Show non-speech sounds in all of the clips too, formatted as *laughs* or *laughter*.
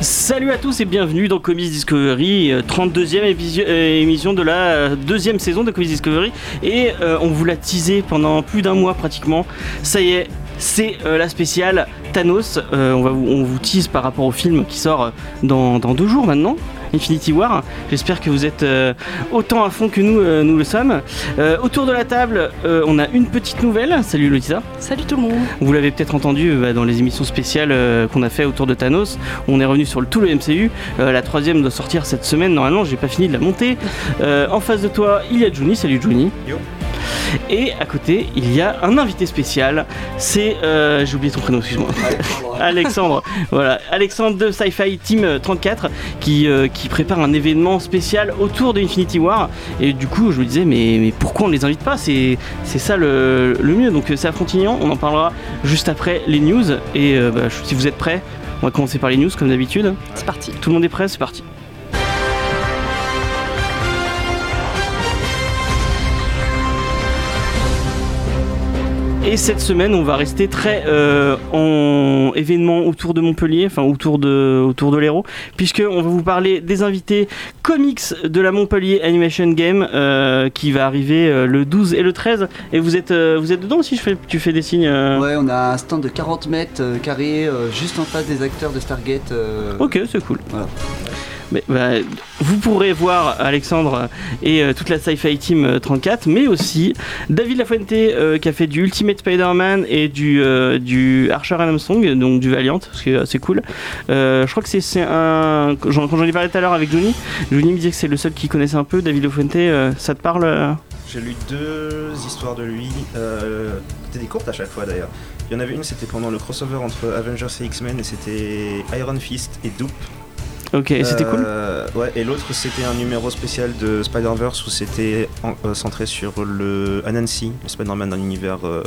Salut à tous et bienvenue dans Comics Discovery, euh, 32e épisio- euh, émission de la euh, deuxième saison de Comics Discovery. Et euh, on vous l'a teasé pendant plus d'un mois pratiquement. Ça y est, c'est euh, la spéciale Thanos. Euh, on, vous, on tease par rapport au film qui sort euh, dans deux jours maintenant. Infinity War. J'espère que vous êtes euh, autant à fond que nous, euh, nous le sommes. Euh, autour de la table, euh, on a une petite nouvelle. Salut Lotisa. Salut tout le monde. Vous l'avez peut-être entendu euh, bah, dans les émissions spéciales euh, qu'on a fait autour de Thanos. On est revenu sur le, tout le MCU. Euh, la troisième doit sortir cette semaine. Normalement, j'ai pas fini de la monter. Euh, en face de toi, il y a Juni. Salut Juni. Yo. Et à côté, il y a un invité spécial. C'est. euh, j'ai oublié ton prénom, excuse-moi. *laughs* Alexandre. voilà, Alexandre de Sci-Fi Team 34 qui, euh, qui prépare un événement spécial autour de Infinity War. Et du coup, je me disais, mais, mais pourquoi on les invite pas? C'est c'est ça le, le mieux. Donc, euh, c'est à Frontignan. On en parlera juste après les news. Et euh, bah, si vous êtes prêts, on va commencer par les news comme d'habitude. C'est parti. Tout le monde est prêt? C'est parti. Et cette semaine, on va rester très euh, en événement autour de Montpellier, enfin autour de, autour de l'Hérault, puisque on va vous parler des invités comics de la Montpellier Animation Game euh, qui va arriver euh, le 12 et le 13. Et vous êtes, vous êtes dedans aussi je fais, Tu fais des signes euh, Ouais, on a un stand de 40 mètres carrés juste en face des acteurs de Stargate. euh, Ok, c'est cool. Voilà. Mais, bah, vous pourrez voir Alexandre et euh, toute la Sci-Fi Team euh, 34, mais aussi David Lafuente euh, qui a fait du Ultimate Spider-Man et du, euh, Archer and Armstrong, donc du Valiant, ce qui est assez cool. Euh, je crois que c'est- c'est un. Quand j'en ai parlé tout à l'heure avec Johnny, Johnny me disait que c'est le seul qui connaissait un peu. David Lafuente, euh, ça te parle euh J'ai lu deux histoires de lui. Euh, c'était des courtes à chaque fois d'ailleurs. Il y en avait une, c'était pendant le crossover entre Avengers et X-Men, et c'était Iron Fist et Doop. Ok, et c'était cool Euh, Ouais, et l'autre, c'était un numéro spécial de Spider-Verse où c'était euh, centré sur le Anansi, le Spider-Man d'un univers euh,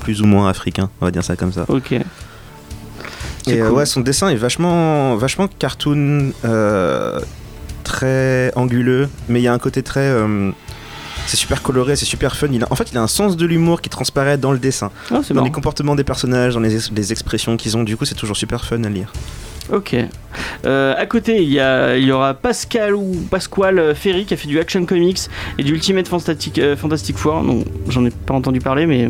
plus ou moins africain, on va dire ça comme ça. Ok. Et cool. ouais, son dessin est vachement, vachement cartoon, très anguleux, mais il y a un côté très. Euh, c'est super coloré, c'est super fun. Il a, en fait, il a un sens de l'humour qui transparaît dans le dessin, Ah, dans marrant. les comportements des personnages, dans les, ex- les expressions qu'ils ont. Du coup, c'est toujours super fun à lire. Ok. Euh, à côté, il y, a, il y aura Pascal ou Pasquale Ferry qui a fait du Action Comics et du Ultimate Fantastic, euh, Fantastic Four. Non, j'en ai pas entendu parler, mais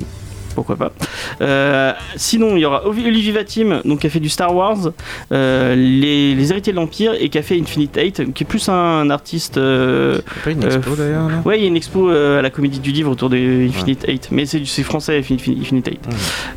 pourquoi pas. Euh, sinon, il y aura Olivier Vatim, donc qui a fait du Star Wars, euh, les, les Héritiers de l'Empire et qui a fait Infinite Eight, qui est plus un artiste. euh, pas une expo, d'ailleurs là Ouais, il y a une expo euh, à la Comédie du Livre autour de Infinite Eight, mais c'est français Infin- Infinite Eight.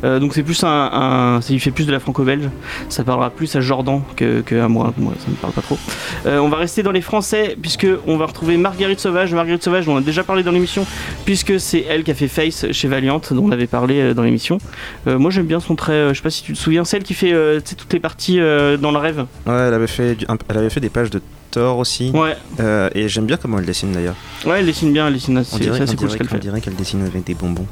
Euh, donc c'est plus un, un- il fait plus de la franco-belge. Ça parlera plus à Jordan que, que à moi. Moi, ça me parle pas trop. Euh, on va rester dans les Français puisque on va retrouver Marguerite Sauvage. Marguerite Sauvage, on en a déjà parlé dans l'émission puisque c'est elle qui a fait Face chez Valiant, dont on avait parlé euh, dans l'émission. Euh, moi j'aime bien son trait. euh, je sais pas si tu te souviens, celle qui fait toutes les parties dans le rêve. Ouais, elle avait, fait du- elle avait fait des pages de Thor aussi. Ouais, Euh, et j'aime bien comment elle dessine d'ailleurs. ouais, elle dessine bien, elle dessine assez, dirait, assez cool ce qu'elle on dirait qu'elle dessine avec des bonbons.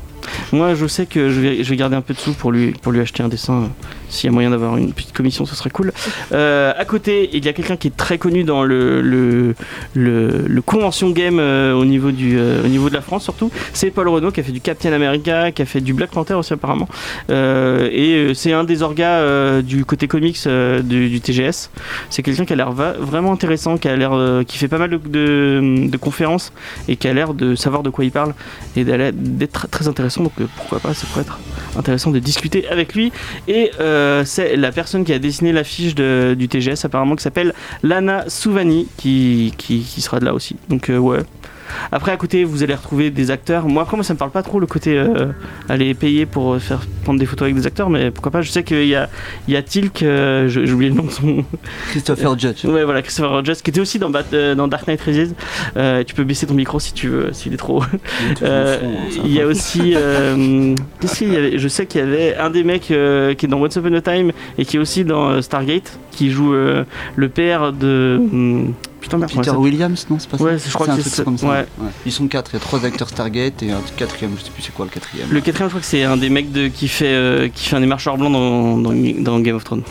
Moi, je sais que je vais, je vais garder un peu de sous pour lui, pour lui acheter un dessin. S'il y a moyen d'avoir une petite commission, ce serait cool. Euh, à côté, il y a quelqu'un qui est très connu dans le, le, convention game euh, au, niveau du, euh, au niveau de la France, surtout. C'est Paul Renault qui a fait du Captain America, qui a fait du Black Panther aussi, apparemment. Et c'est un des orgas du côté comics du, TGS. C'est quelqu'un qui a l'air vraiment intéressant, qui, a l'air, qui fait pas mal de, conférences et qui a l'air de savoir de quoi il parle et d'être très, intéressant. Donc pourquoi pas, ça pourrait être intéressant de discuter avec lui. Et c'est la personne qui a dessiné l'affiche du TGS apparemment qui s'appelle Lana Souvani qui sera de là aussi. Donc euh, ouais. Après à côté vous allez retrouver des acteurs. Moi après moi ça me parle pas trop le côté euh, aller payer pour euh, faire prendre des photos avec des acteurs, mais pourquoi pas. Je sais qu'il y a, il y a Tilk, euh, j'ai oublié le nom de son, *laughs* Christopher Judge. Ouais, voilà, Christopher Rogers, qui était aussi dans, euh, Dark Knight Rises. Tu peux baisser ton micro si tu veux, s'il est trop. Il y a aussi. *laughs* qu'est-ce qu'il y avait Je sais qu'il y avait un des mecs qui est dans Once Upon a Time et qui est aussi dans Stargate, qui joue le père de. hum, Putain, merde, Peter Williams, non, c'est pas ça Ouais, je crois que c'est- comme ça. ouais. Ils sont quatre, il y a trois acteurs Stargate et un quatrième, je sais plus c'est quoi le quatrième. Le quatrième, je crois que c'est un des mecs de, qui, fait, euh, qui fait un des marcheurs blancs dans, dans, dans Game of Thrones.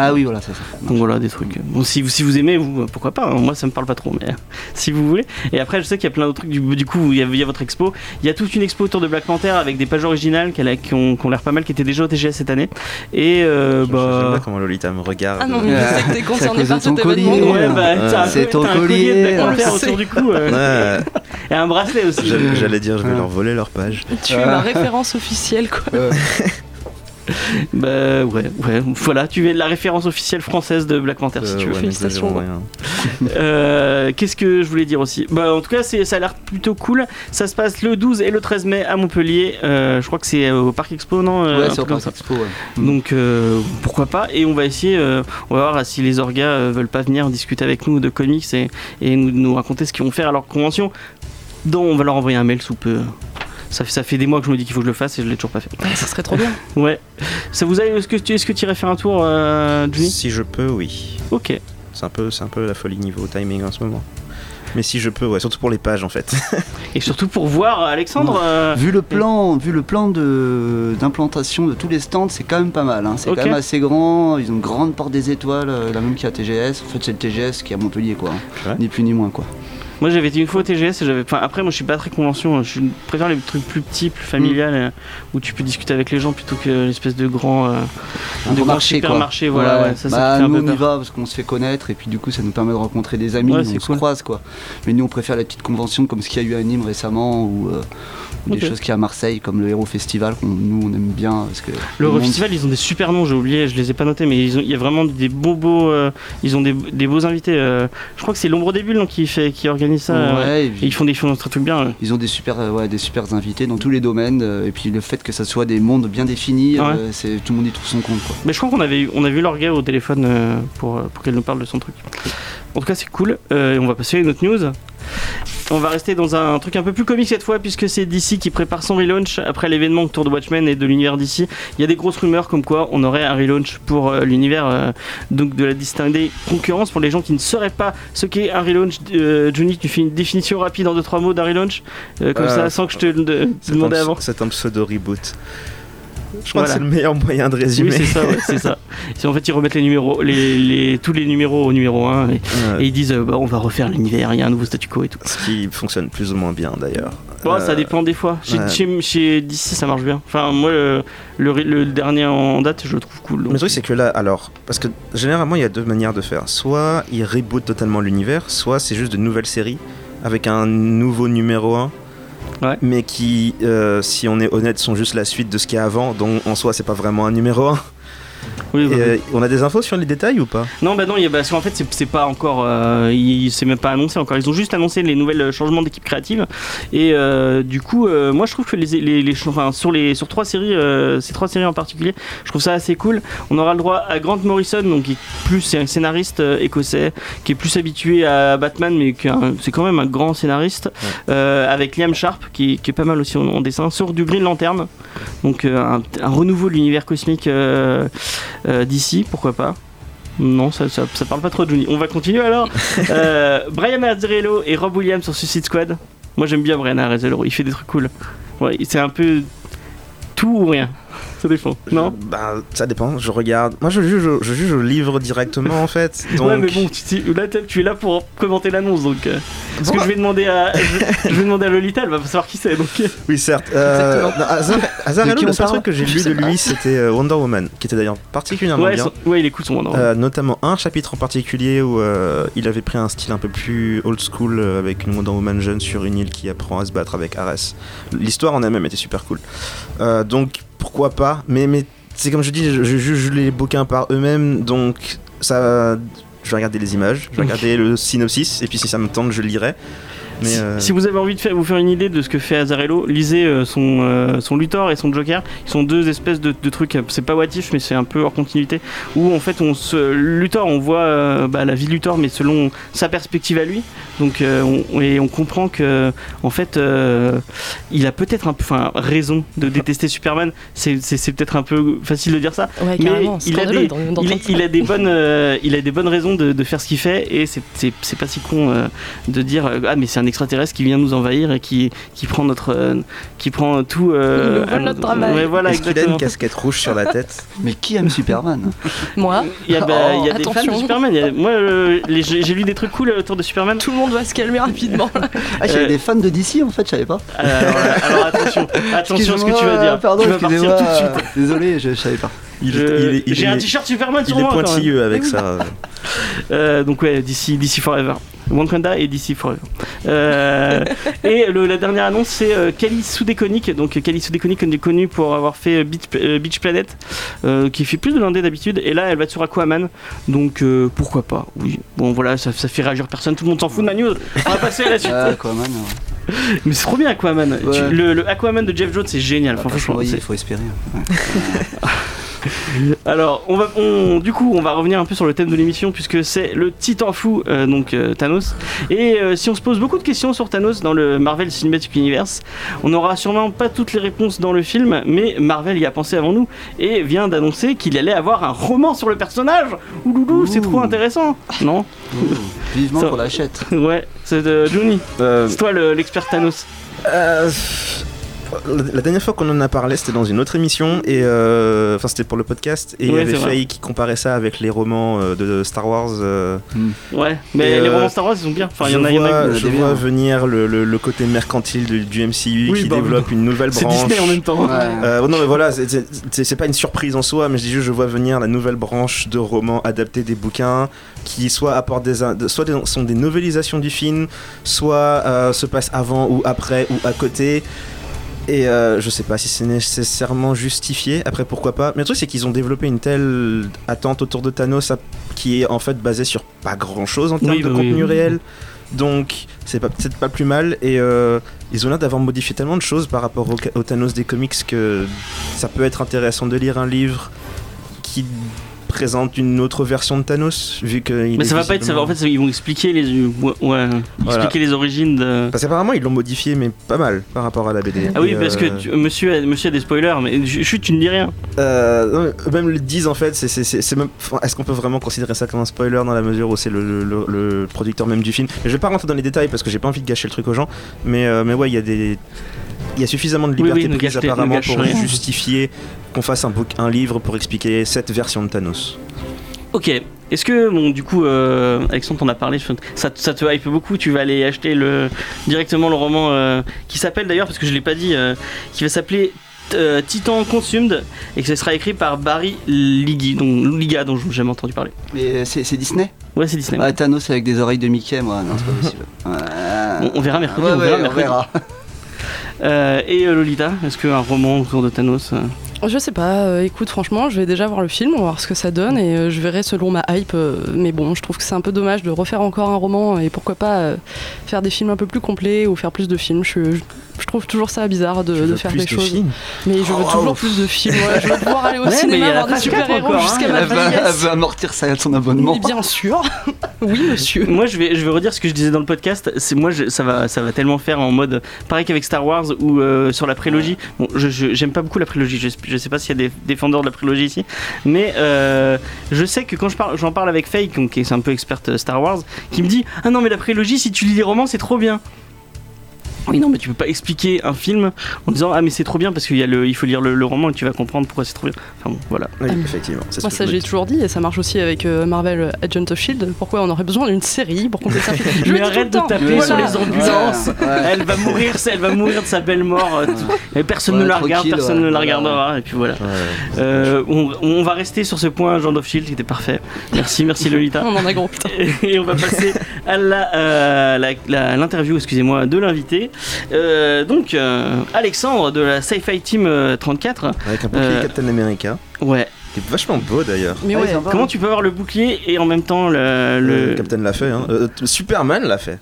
Ah oui, voilà, c'est ça. Donc voilà, des trucs. Bon, si, vous- si vous aimez, vous, pourquoi pas. hein. Moi, ça me parle pas trop, mais *laughs* si vous voulez. Et après, je sais qu'il y a plein d'autres trucs. Du, du coup, il y, a, il y a votre expo. Il y a toute une expo autour de Black Panther avec des pages originales qui, ont, qui ont l'air pas mal, qui étaient déjà au TGS cette année. Et euh, J'aime bien bah. comment Lolita me regarde. Ah non, mais je sais que t'es *laughs* concerné par cet événement. collier. Ouais, bah, C'est ton t'as un collier collier, de Black Panther autour du cou. euh, Ouais, Et un bracelet aussi. j'allais j'allais dire, je vais leur voler leur page. Tu es la référence officielle, quoi. *laughs* Bah ouais, ouais. Voilà, tu es la référence officielle française de Black Panther si Euh, tu veux. ouais, félicitations. *laughs* Euh, Qu'est-ce que je voulais dire aussi? Bah en tout cas ça a l'air plutôt cool. Ça se passe le 12 et le 13 mai à Montpellier. Euh, je crois que c'est au Parc Expo non Euh, Ouais, c'est au Parc. Expo, ouais. Donc euh, pourquoi pas Et on va essayer, euh, on va voir si les orgas euh, veulent pas venir discuter avec nous de comics et, et nous, nous raconter ce qu'ils vont faire à leur convention. Donc on va leur envoyer un mail sous peu. Ça fait, ça fait des mois que je me dis qu'il faut que je le fasse et je l'ai toujours pas fait. Ça serait trop bien. *laughs* Ouais. Ça vous a Est-ce que tu est-ce que tu irais faire un tour, euh, Johnny? Si je peux, oui. Ok. C'est un, peu, c'est un peu la folie niveau timing en ce moment. Mais si je peux, ouais, surtout pour les pages en fait. *laughs* Et surtout pour voir Alexandre. euh, Vu le plan, vu le plan de d'implantation de tous les stands, c'est quand même pas mal. hein. C'est quand même assez grand. Ils ont une grande porte des étoiles, euh, la même qu'il y a TGS. En fait, c'est le TGS qui est à Montpellier, quoi. Ouais. Ni plus ni moins, quoi. Moi j'avais été une fois au TGS et j'avais. Enfin après moi je suis pas très convention, je préfère les trucs plus petits, plus familiales, euh, où tu peux discuter avec les gens plutôt que l'espèce de grand. euh, Un de grand marché, quoi. supermarché, voilà. Ouais. ouais, ça, ça fait un nous, peu on y va parce qu'on se fait connaître et puis du coup, ça nous permet de rencontrer des amis. Ouais, on se croise, quoi. Mais nous, on préfère les petites conventions comme ce qu'il y a eu à Nîmes récemment ou, euh, ou Ok. des choses qu'il y a à Marseille, comme le Hero Festival. qu'on- nous, on aime bien parce que Le monde- Festival, ils ont des super noms, j'ai oublié, je les ai pas notés, mais ils ont- il y a vraiment des beaux beaux, euh, ils ont des, des beaux invités. euh, je crois que c'est l'ombre des bulles non, qui fait, qui organise ça. euh, Ouais, et et puis- ils font des choses très trucs bien. euh. Ils ont des super, euh, ouais, des super invités dans tous les domaines euh, et puis le fait que ça soit des mondes bien définis, Ouais. euh, c'est tout le monde y trouve son compte quoi. Mais je crois qu'on avait, on a vu leur gars au téléphone euh, pour, pour qu'elle nous parle de son truc. En tout cas, c'est cool. Euh, on va passer à une autre news. On va rester dans un truc un peu plus comique cette fois, puisque c'est DC qui prépare son relaunch après l'événement autour de Watchmen et de l'univers DC. Il y a des grosses rumeurs comme quoi on aurait un relaunch pour euh, l'univers, euh, donc de la distinguer concurrence pour les gens qui ne sauraient pas ce qu'est un relaunch. Euh, Johnny, tu fais une définition rapide en deux trois mots d'un relaunch, euh, comme ça, sans que je te le demande avant. c'est un pseudo reboot. Je crois Voilà. que c'est le meilleur moyen de résumer. Oui, c'est ça, ouais, c'est ça. *laughs* En fait ils remettent les numéros, les, les- tous les numéros au numéro 1 et, Ouais. et ils disent euh, bah, on va refaire l'univers, il y a un nouveau statu quo et tout. Ce qui fonctionne plus ou moins bien d'ailleurs. Bon, Euh, ça dépend des fois. Chez, ouais. chez, chez DC ça marche bien. Enfin moi le, le, le dernier en date je le trouve cool. donc. Le truc c'est que là, alors, parce que généralement il y a deux manières de faire. Soit ils rebootent totalement l'univers, soit c'est juste de nouvelles séries avec un nouveau numéro 1. Mais qui, euh, si on est honnête, sont juste la suite de ce qu'il y a avant, donc en soi c'est pas vraiment un numéro 1. Oui, euh, on a des infos sur les détails ou pas? Non, bah non, y a- parce qu'en fait, c'est- pas encore. Euh, c'est même pas annoncé encore. Ils ont juste annoncé les nouvelles euh, changements d'équipe créative. Et euh, du coup, euh, moi, je trouve que les, les, les ch- enfin, sur, les, sur trois séries, euh, ces trois séries en particulier, je trouve ça assez cool. On aura le droit à Grant Morrison, donc qui est plus c'est un scénariste euh, écossais, qui est plus habitué à Batman, mais c'est quand même un grand scénariste. Euh, avec Liam Sharp, qui, est- qui est pas mal aussi en, en dessin, sur du Green Lantern. Donc euh, un, un renouveau de l'univers cosmique euh, euh, d'ici, pourquoi pas. Non, ça, ça, ça parle pas trop de Johnny. On va continuer alors. *laughs* Euh, Brian Azzarello et Rob Williams sur Suicide Squad. Moi j'aime bien Brian Azzarello, il fait des trucs cool. Ouais, c'est un peu tout ou rien. Ça dépend. Non Bah, ça dépend, je regarde. Moi je juge, je juge au livre directement en fait. Donc... *laughs* Ouais, mais bon, tu, tu- là tu es là pour commenter l'annonce donc. euh, parce que je vais demander à, je, je vais demander à Lolita, elle va savoir qui c'est donc. Oui, certes. Euh, non, Azar- Azarello, le seul truc que j'ai lu de lui, c'était euh, Wonder Woman, qui était d'ailleurs particulièrement Ouais, bien. son- ouais, il écoute son Wonder Woman. Euh, notamment un chapitre en particulier où euh, il avait pris un style un peu plus old school euh, avec une Wonder Woman jeune sur une île qui apprend à se battre avec Ares. L'histoire en elle-même était super cool. Euh, donc pourquoi pas, mais, mais c'est comme je dis, je, je juge les bouquins par eux-mêmes, donc ça, je vais regarder les images, je vais regarder le synopsis et puis si ça me tente, je lirai. Mais, si, euh, si vous avez envie de faire, vous faire une idée de ce que fait Azarello, lisez euh, son, euh, son Luthor et son Joker. Ils sont deux espèces de, de trucs, c'est pas what if, mais c'est un peu hors continuité. Où en fait, on se, Luthor, on voit euh, bah, la vie de Luthor, mais selon sa perspective à lui. Donc, euh, on, et on comprend que, en fait, euh, il a peut-être un peu raison de *laughs* détester Superman. C'est peut-être un peu facile de dire ça. Ouais, Mais carrément. il a des- Il, a des *laughs* bonnes, euh, il a des bonnes raisons de, de faire ce qu'il fait et c'est- pas si con euh, de dire ah mais c'est un extraterrestre qui vient nous envahir et qui, qui prend notre euh, qui prend tout euh, Il notre travail. Ouais, voilà Est-ce qu'il a une casquette rouge sur la tête *laughs* Mais qui aime Superman *laughs* Moi, Il y a, bah, il y a des fans de Attention. Superman. il y a- moi, euh, les- j'ai j'ai lu des trucs cool autour de Superman. tout le monde va se calmer rapidement. *laughs* Ah, j'avais Euh, des fans de DC en fait, je savais pas. Alors, alors, attention, attention à ce que tu vas dire. Pardon, tu vas partir tout de suite. Désolé, je, je savais pas. Il, Je- il est- il J'ai est- un t-shirt Superman il sur est moi. quand même. pointilleux avec ça. Euh, donc ouais, d'ici d'ici Forever. Wakanda et DC Forever. Euh, et le- la dernière annonce, c'est euh, Kali Soudekonic. Donc Kali Soudekonic, on est connu pour avoir fait euh, Beach, euh, Beach Planet, qui fait plus de l'indé d'habitude. Et là, elle va être sur Aquaman. Donc pourquoi pas? Oui. Bon voilà, ça, ça fait réagir personne. Tout le monde s'en fout de ma news. On va passer à la suite. Aquaman. ouais. Mais c'est trop bien Aquaman. Ouais. Tu- le, le Aquaman de Jeff Jones, c'est génial. Enfin, franchement, il faut espérer. *laughs* Ouais. *laughs* Alors, on va, on- du coup, on va revenir un peu sur le thème de l'émission puisque c'est le titan fou, euh, donc euh, Thanos. Et euh, si on se pose beaucoup de questions sur Thanos dans le Marvel Cinematic Universe, on n'aura sûrement pas toutes les réponses dans le film, mais Marvel y a pensé avant nous et vient d'annoncer qu'il allait avoir un roman sur le personnage. Ouloulou, c'est trop intéressant, non? Ouh, Vivement qu'on l'achète. *laughs* Ouais, c'est euh, Johnny, c'est toi le- l'expert Thanos. Euh, la dernière fois qu'on en a parlé, c'était dans une autre émission, et euh, enfin c'était pour le podcast, et il Ouais, y avait c'est. Faye qui comparait ça avec les romans euh, de Star Wars. euh, Ouais, mais les romans Star Wars ils sont bien. Enfin, il y en je a, il y en a je vois venir le, le- le côté mercantile du, du MCU Oui, qui bah, développe une nouvelle c'est branche. Disney en même temps. Ouais. Euh, non mais voilà, c'est- c'est c'est- c'est pas une surprise en soi, mais je dis juste je vois venir la nouvelle branche de romans adaptés des bouquins qui soit apportent des, soit des- sont des novélisations du film, soit euh, se passent avant ou après ou à côté. Et euh, je sais pas si c'est nécessairement justifié, après pourquoi pas. Mais le truc c'est qu'ils ont développé une telle attente autour de Thanos à- qui est en fait basée sur pas grand chose en termes Oui, de bah contenu oui. réel. Donc c'est peut-être pas plus mal. Et euh, ils ont l'air d'avoir modifié tellement de choses par rapport au Thanos des comics que ça peut être intéressant de lire un livre qui présente une autre version de Thanos, vu que. Mais est ça va pas être ça. va- En fait, ils vont expliquer les, ouais, ouais, Voilà. expliquer les origines de. Parce qu'apparemment ils l'ont modifié, mais pas mal par rapport à la BD. Ah oui, parce euh, que tu- monsieur, a, monsieur a des spoilers, mais chut, tu ne dis rien. euh, non, mais même le disent en fait, c'est, c'est même, est-ce qu'on peut vraiment considérer ça comme un spoiler dans la mesure où c'est le, le- producteur même du film? Je vais pas rentrer dans les détails parce que j'ai pas envie de gâcher le truc aux gens, mais, euh, mais ouais, il y a des. Il y a suffisamment de Oui, liberté oui, ne prise ne apparemment pour rien. justifier qu'on fasse un, book, un livre pour expliquer cette version de Thanos. Ok. Est-ce que, bon, du coup, euh, Alexandre t'en a parlé, ça, ça te hype beaucoup, tu vas aller acheter le, directement le roman euh, qui s'appelle d'ailleurs, parce que je l'ai pas dit, euh, qui va s'appeler euh, Titan Consumed, et que ce sera écrit par Barry Liggy, dont, Liga, dont j'ai jamais entendu parler. Mais c'est c'est Disney? Ouais, c'est Disney. Ah, Thanos avec des oreilles de Mickey, moi, non, c'est pas possible. On- on verra mercredi, Ouais, on verra mercredi. Euh, et euh, Lolita, est-ce qu'un roman autour de Thanos euh, Je sais pas, écoute, franchement, je vais déjà voir le film, on voir ce que ça donne et je verrai selon ma hype. mais bon, je trouve que c'est un peu dommage de refaire encore un roman et pourquoi pas faire des films un peu plus complets ou faire plus de films. Je trouve toujours ça bizarre de, faire plus des de choses. films Mais je veux Oh, toujours wow. plus de films. ouais. je veux *laughs* pouvoir aller au Ouais, mais il y cinéma a voir des 13 super-héros hein. jusqu'à ma veut, elle veut amortir sa- son abonnement. Mais bien sûr. *laughs* oui, monsieur. Moi, je vais, je vais redire ce que je disais dans le podcast. C'est moi, je- ça va, ça va tellement faire en mode pareil qu'avec Star Wars ou euh, sur la prélogie. Bon, je, je- j'aime pas beaucoup la prélogie. Je, je sais pas s'il y a des défendeurs de la prélogie ici, mais euh, je sais que quand je parle, j'en parle avec Faye, qui est un peu experte Star Wars, qui me dit ah non mais la prélogie, si tu lis les romans, c'est trop bien. Oui non mais tu peux pas expliquer un film en disant ah mais c'est trop bien parce qu'il y a le, il faut lire le, le roman et tu vas comprendre pourquoi c'est trop bien. Enfin bon voilà. Oui, Ah, effectivement. Moi, ça, j'ai toujours dit, et ça marche aussi avec euh, Marvel Agent of Shield. Pourquoi on aurait besoin d'une série pour compter *laughs* ça? Je mais arrête de taper Voilà. sur les ambulances. Ouais, ouais. Elle va mourir, c'est- elle va mourir de sa belle mort. euh, Et personne Ouais, ne la regarde, personne ouais. ne la regardera. Et puis voilà. Ouais. Euh, on, on va rester sur ce point, Jean of Shield, qui était parfait. Merci, merci Lolita. *laughs* On en a gros, putain. Et on va passer à la, euh, la- la- l'interview, excusez-moi, de l'invité. Euh, donc, euh, Alexandre de la Sci-Fi Team euh, 34. Avec un bouclier Euh, Captain America, Ouais. qui est vachement beau d'ailleurs. Mais ouais. Comment tu peux avoir le bouclier et en même temps le. le- Captain l'a fait, hein. Euh, Superman l'a fait.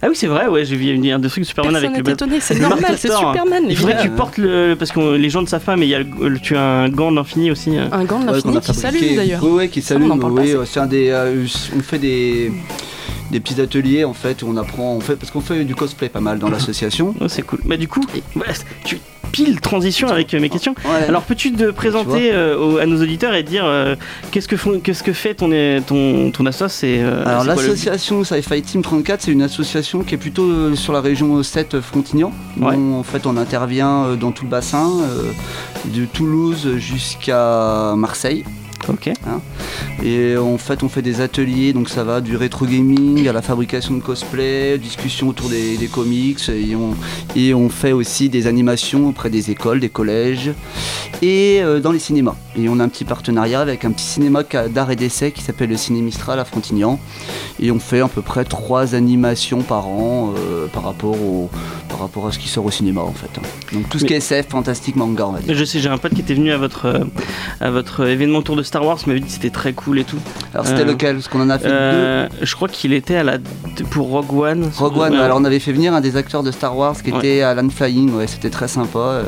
Ah oui, c'est vrai, ouais, j'ai vu une- de Superman Personne avec le étonné, c'est normal, c'est Castor. Superman. Il faudrait que tu portes le. Parce que les gens ne savent pas, mais il y a le- le- tu as un gant d'infini aussi. hein. Un gant de Ouais, qui s'allume d'ailleurs. Oui, ouais, qui s'allume. oui, euh, c'est un des. euh, on fait des des petits ateliers en fait où on apprend on fait parce qu'on fait du cosplay pas mal dans l'association. *laughs* Oh, c'est cool. Bah, du coup, tu pile transition avec euh, mes questions. Ouais. Alors, peux-tu te présenter euh, à nos auditeurs et dire euh, qu'est-ce que font, qu'est-ce que fait ton ton ton assos et euh, Alors l'association Sci-Fi Team 34, c'est une association qui est plutôt sur la région 7 Frontignan. Ouais. En fait, on intervient dans tout le bassin, de Toulouse jusqu'à Marseille. Ok. Et en fait, on fait des ateliers, donc ça va du rétro gaming à la fabrication de cosplay, discussion autour des, des comics, et on, et on fait aussi des animations auprès des écoles, des collèges et euh, dans les cinémas. Et on a un petit partenariat avec un petit cinéma d'art et d'essai qui s'appelle le Ciné Mistral à Frontignan. Et on fait à peu près trois animations par an euh, par, rapport au, par rapport à ce qui sort au cinéma en fait. Donc tout ce Mais- qui est SF, fantastique, manga, on va dire. Je sais, j'ai un pote qui était venu à votre, euh, à votre événement autour de Star Wars, il m'avait dit que c'était très cool et tout. Alors c'était Euh, lequel Parce qu'on en a fait deux. Euh, je crois qu'il était à la pour Rogue One. Rogue One, alors on avait fait venir un des acteurs de Star Wars qui Ouais. était Alan Flying, ouais, c'était très sympa, euh,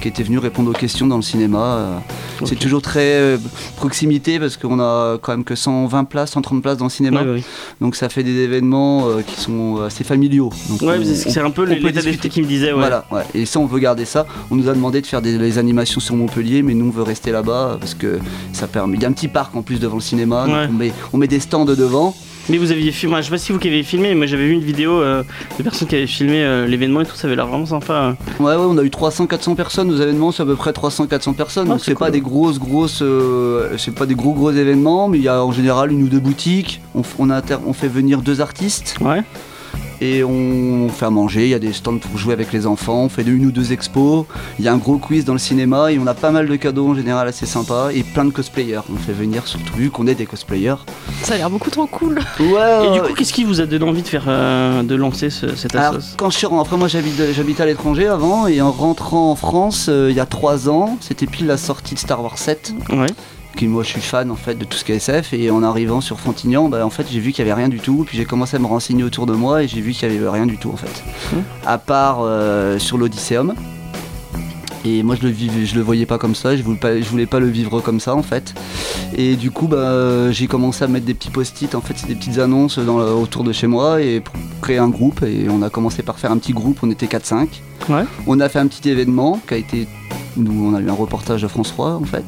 qui était venu répondre aux questions dans le cinéma. C'est toujours très proximité parce qu'on a quand même que 120 places, 130 places dans le cinéma, Ouais, ouais, donc ça fait des événements qui sont assez familiaux. Donc ouais. c'est un peu peut l'état d'esprit qu'il me disait. Voilà, et ça on veut garder ça. On nous a demandé de faire des, les animations sur Montpellier, mais nous on veut rester là-bas parce que ça Il y a un petit parc en plus devant le cinéma, Ouais. on, met, on met des stands devant. Mais vous aviez filmé, je sais pas si vous qui avez filmé, mais moi j'avais vu une vidéo euh, de personnes qui avaient filmé euh, l'événement et tout, ça avait l'air vraiment sympa. hein. Ouais, ouais, on a eu 300-400 personnes aux événements, c'est à peu près 300-400 personnes. Ah, donc c'est cool. pas des grosses, grosses, euh, c'est pas des gros, gros événements, mais il y a en général une ou deux boutiques. On, on fait venir deux artistes Ouais. Et on, fait à manger. Il y a des stands pour jouer avec les enfants. On fait une ou deux expos. Il y a un gros quiz dans le cinéma et on a pas mal de cadeaux en général assez sympas et plein de cosplayers. On fait venir surtout vu qu'on est des cosplayers. Ça a l'air beaucoup trop cool. Ouais. Et du coup, qu'est-ce qui vous a donné envie de faire, euh, de lancer ce, cette Alors, assos? quand je suis rentré, après moi j'habite- j'habitais à l'étranger avant et en rentrant en France euh, il y a trois ans, c'était pile la sortie de Star Wars 7. Ouais. Moi je suis fan en fait de tout ce qui est SF et en arrivant sur Frontignan, bah, en fait j'ai vu qu'il y avait rien du tout. Puis j'ai commencé à me renseigner autour de moi et j'ai vu qu'il y avait rien du tout en fait. Mmh. À part euh, sur l'Odysseum. Et moi je le vivais, je le voyais pas comme ça, je voulais pas, je voulais pas le vivre comme ça en fait. Et du coup bah, j'ai commencé à mettre des petits post-it, en fait c'est des petites annonces dans autour de chez moi et pour créer un groupe et on a commencé par faire un petit groupe, on était 4-5. Ouais. On a fait un petit événement qui a été. Nous, on a eu un reportage de France 3 en fait.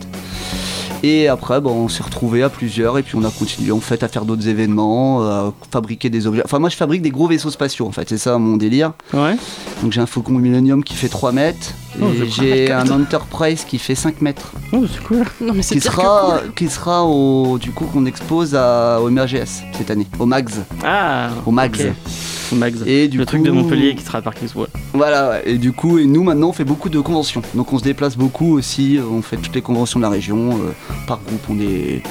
Et après, bon, on s'est retrouvés à plusieurs et puis on a continué en fait à faire d'autres événements, à fabriquer des objets. Enfin, moi je fabrique des gros vaisseaux spatiaux en fait, c'est ça mon délire. Ouais. Donc j'ai un Faucon Millennium qui fait 3 mètres Oh, j'ai un Enterprise qui fait 5 mètres. Oh, c'est cool. Non mais c'est Qui sera, cool. qui sera au, du coup qu'on expose à, au MRGS cette année, au MAGS. Ah. Au MAGS. ok. Au Mags. Et du le truc de Montpellier qui sera à Parc Expo. Voilà, ouais. et du coup, et nous maintenant on fait beaucoup de conventions. Donc on se déplace beaucoup aussi, on fait toutes les conventions de la région, euh, par groupe. On, est,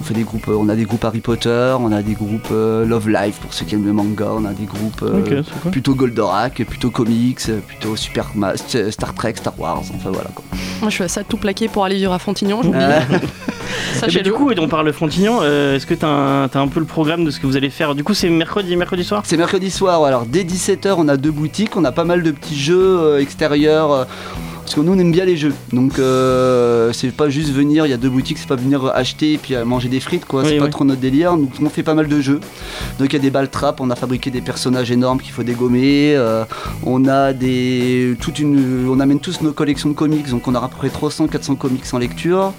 on fait des groupes, euh, on a des groupes Harry Potter, on a des groupes euh, Love Life pour ceux qui aiment le manga, on a des groupes euh, plutôt Goldorak, plutôt comics, plutôt Super Star Trek, Star Wars, enfin voilà quoi. Moi je suis à ça tout plaquer pour aller vivre à Fontignan, j'oublie. Euh, *laughs* Eh ben, du coup, et on parle de Frontignan, euh, est-ce que t'as un, t'as un peu le programme de ce que vous allez faire? Du coup, c'est mercredi, mercredi soir? C'est mercredi soir, alors dès 17h on a deux boutiques, on a pas mal de petits jeux euh, extérieurs. Parce que nous on aime bien les jeux, donc euh, c'est pas juste venir, il y a deux boutiques, c'est pas venir acheter et puis manger des frites quoi, Oui, c'est pas trop notre délire, donc on fait pas mal de jeux. Donc il y a des balles trappes, on a fabriqué des personnages énormes qu'il faut dégommer, euh, on a des. toute une. on amène tous nos collections de comics, donc on a à peu près 300-400 comics en lecture.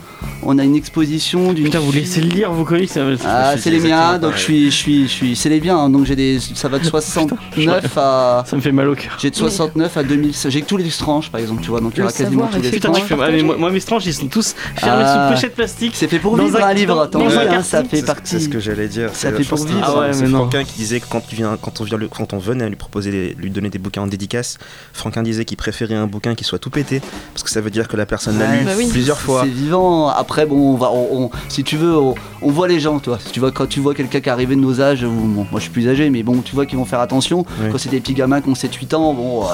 On a une exposition d'une. Putain, vous laissez lire vos comics ça me- Ah, c'est les miens, donc je suis, je suis, je suis, c'est les biens, hein, donc j'ai des, ça va de *laughs* 69 à, Ça me fait mal au cœur. j'ai de 69 à 2000, j'ai que tous les stranges par exemple, tu vois, donc il y Le aura quasiment tous les Putain, tu fais. ah, mais moi, moi, mes stranges, ils sont tous fermés Ah. sous pochette plastique. C'est fait pour Dans vivre un- un livre, attends, ça fait partie. C'est ce que j'allais dire. Ça C'est- fait pour que vivre. c'est- Ah ouais, c'est. Franquin qui disait que quand, on vient le- quand on venait à lui proposer, des- lui donner des bouquins en dédicace, Franquin disait qu'il préférait un bouquin qui soit tout pété, parce que ça veut dire que la personne l'a lu bah oui. plusieurs fois. C'est vivant. Après, bon, on va, on, on- si tu veux, on, voit les gens, toi. Si tu vois, quand tu vois quelqu'un qui est arrivé de nos âges, ou, bon, moi je suis plus âgé, mais bon, tu vois qu'ils vont faire attention. Oui. Quand c'est des petits gamins qui ont 7-8 ans, bon, euh,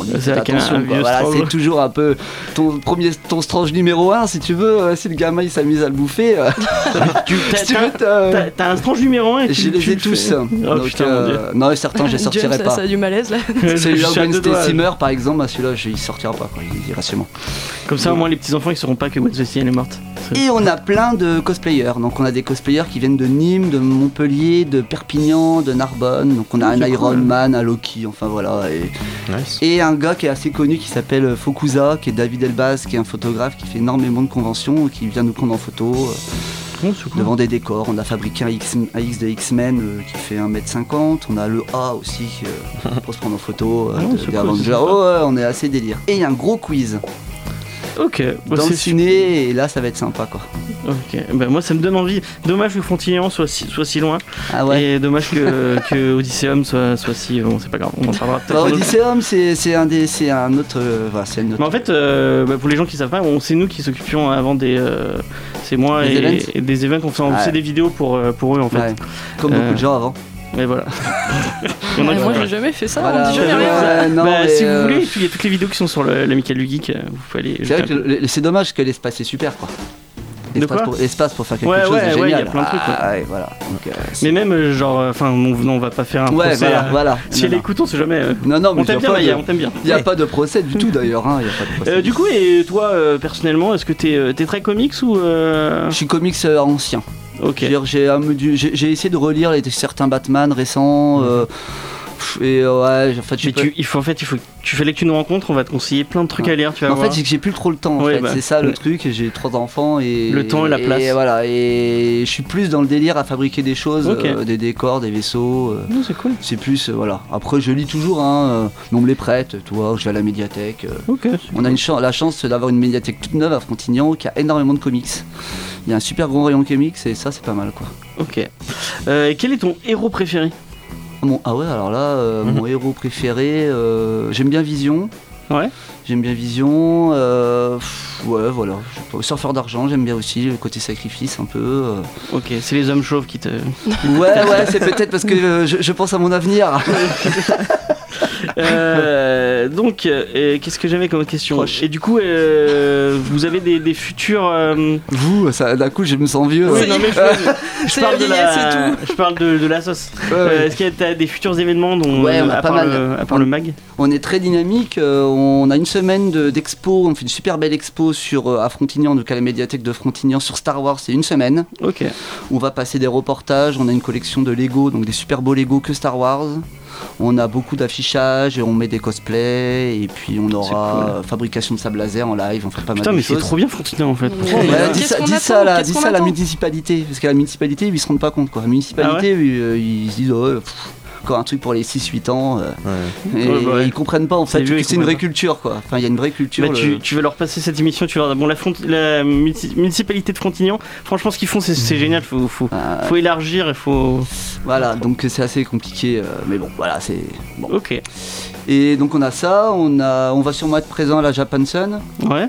on dit attention. Voilà, c'est toujours à peu ton premier, ton strange numéro 1 si tu veux. euh, Si le gamin il s'amuse à le bouffer, euh, *laughs* Tu t'as- si tu t'as- un strange numéro 1 et tu, je les ai le tous. fais. Donc, Oh putain, euh, non, certains je les sortirai James, ça, pas. ça a du malaise là. *laughs* Celui-là. Stacy meurt, par exemple, bah, celui-là je- il sortira pas, quoi. il ira moi. Comme ça, au moins, les petits enfants ils sauront pas que elle est morte. *laughs* Et on a plein de cosplayers. Donc on a des cosplayers qui viennent de Nîmes, de Montpellier, de Perpignan, de Narbonne. Donc on a Oh, un Iron cool. Man, un Loki, enfin voilà. Et, Nice. et un gars qui est assez connu qui s'appelle Fokusa, qui est David Elbaz, qui est un photographe qui fait énormément de conventions, qui vient nous prendre en photo euh, cool. devant des décors. On a fabriqué un X, un X de X-Men euh, qui fait 1m50. On a le A aussi euh, *laughs* pour se prendre en photo euh, de- des Avengers. Oh, ouais, on est assez délire. Et il y a un gros quiz Ok, bon, dans le ciné et là ça va être sympa quoi. Ok, ben moi ça me donne envie. Dommage que Frontignan soit si, soit si loin. Ah ouais. Et dommage que, *laughs* que Odysseum soit, soit si. Bon, c'est pas grave, on en parlera peut-être. Bah, Odysseum, c'est un des, c'est un autre, euh, une. Mais en fait, euh, bah, pour les gens qui savent pas, c'est nous qui s'occupions avant des. euh, c'est moi Des et, des events. On fait, on Ouais. fait des vidéos pour, euh, pour eux en fait. Ouais. Comme beaucoup de gens avant. Et voilà. *laughs* A moi j'ai jamais fait ça, Voilà, on dit jamais rien. non, Bah, mais, si vous euh, voulez, il y a toutes les vidéos qui sont sur le- l'amical du geek. euh, Vous pouvez aller. C'est vrai que le- c'est dommage que l'espace est super quoi. L'espace pour, l'espace pour faire quelque Ouais, chose ouais, de ouais, il y a génial. plein de trucs, Ah, ouais, voilà. Donc, euh, Mais même, genre, enfin, on, non, on va pas faire un ouais, procès. voilà, euh, voilà. Si Non, elle écoute, on sait jamais. euh. Non, non, mais On t'aime bien, Maya, de- on t'aime bien. Il n'y a pas de procès du tout d'ailleurs. hein, il y a pas de procès. Euh, du coup, et toi, euh, personnellement, est-ce que t'es t'es très comics ou. euh, Je suis comics ancien. Ok. J'ai essayé de relire certains Batman récents. euh, et ouais, en fait, peux- tu, il faut, en fait, il faut, tu fallait que tu nous rencontres, on va te conseiller plein de trucs Ouais. à lire, tu vas en voir. fait, j'ai- j'ai plus trop le temps. en Ouais, fait. bah, c'est ça le truc. J'ai trois enfants et Le temps et la place. voilà. Et je suis plus dans le délire à fabriquer des choses, euh, des décors, des vaisseaux. euh, Non, c'est cool. c'est plus euh, voilà. Après, je lis toujours. Hein, mais on me les prête. Tu vois, je vais à la médiathèque. On a une la chance d'avoir une médiathèque toute neuve à Frontignan qui a énormément de comics. Il y a un super grand rayon comics et ça, c'est pas mal quoi. Ok. Et quel est ton héros préféré? Mon- ah ouais, alors là, euh, Mhm. mon héros préféré, euh, j'aime bien Vision. Ouais. J'aime bien Vision. euh, pff, ouais, voilà. Surfeur d'argent, j'aime bien aussi le côté sacrifice un peu. Ok, c'est les hommes chauves qui te. Ouais, ouais, c'est peut-être parce que je, je pense à mon avenir. *laughs* Euh, donc, euh, qu'est-ce que j'avais comme question Proche. Et du coup, euh, vous avez des, des futurs. euh, Vous, ça- d'un coup, je me sens vieux. Oui, ouais. non, mais je, *laughs* parle la je parle de, de la sauce. Ouais, Euh, ouais. Est-ce qu'il y a t'as des futurs événements dont, Ouais, on a à, pas part mal. Le, à part le mag? On est très dynamique. euh, on a une semaine de- d'expo. on fait une super belle expo sur, euh, à Frontignan, donc à la médiathèque de Frontignan sur Star Wars. C'est une semaine. Ok. On va passer des reportages, on a une collection de Lego, donc des super beaux Lego que Star Wars. On a beaucoup d'affichages, et on met des cosplays, et puis on aura cool. fabrication de sable laser en live, on fait pas Putain, mal mais de c'est choses. trop bien Frontignan en fait. Ouais. Ouais, dis ça, dis ça à la, Qu'est-ce dis ça à la municipalité, parce qu'à la municipalité, ils se rendent pas compte quoi. La municipalité, Ah euh, ils se disent, oh, pff, encore un truc pour les 6-8 ans, euh, Ouais. et Ouais, bah ouais. ils comprennent pas en C'est fait que c'est une vraie culture quoi. Enfin, il y a une vraie culture. Bah, le- tu, tu vas leur passer cette émission, tu leur dis bon la, Front- la munici- municipalité de Frontignan, franchement ce qu'ils font c'est c'est génial, faut, faut, Ah, faut élargir et faut. voilà, donc c'est assez compliqué, euh, mais bon, voilà, c'est bon. Ok. Et donc on a ça, on a, on va sûrement être présent à la Japan Sun. Ouais.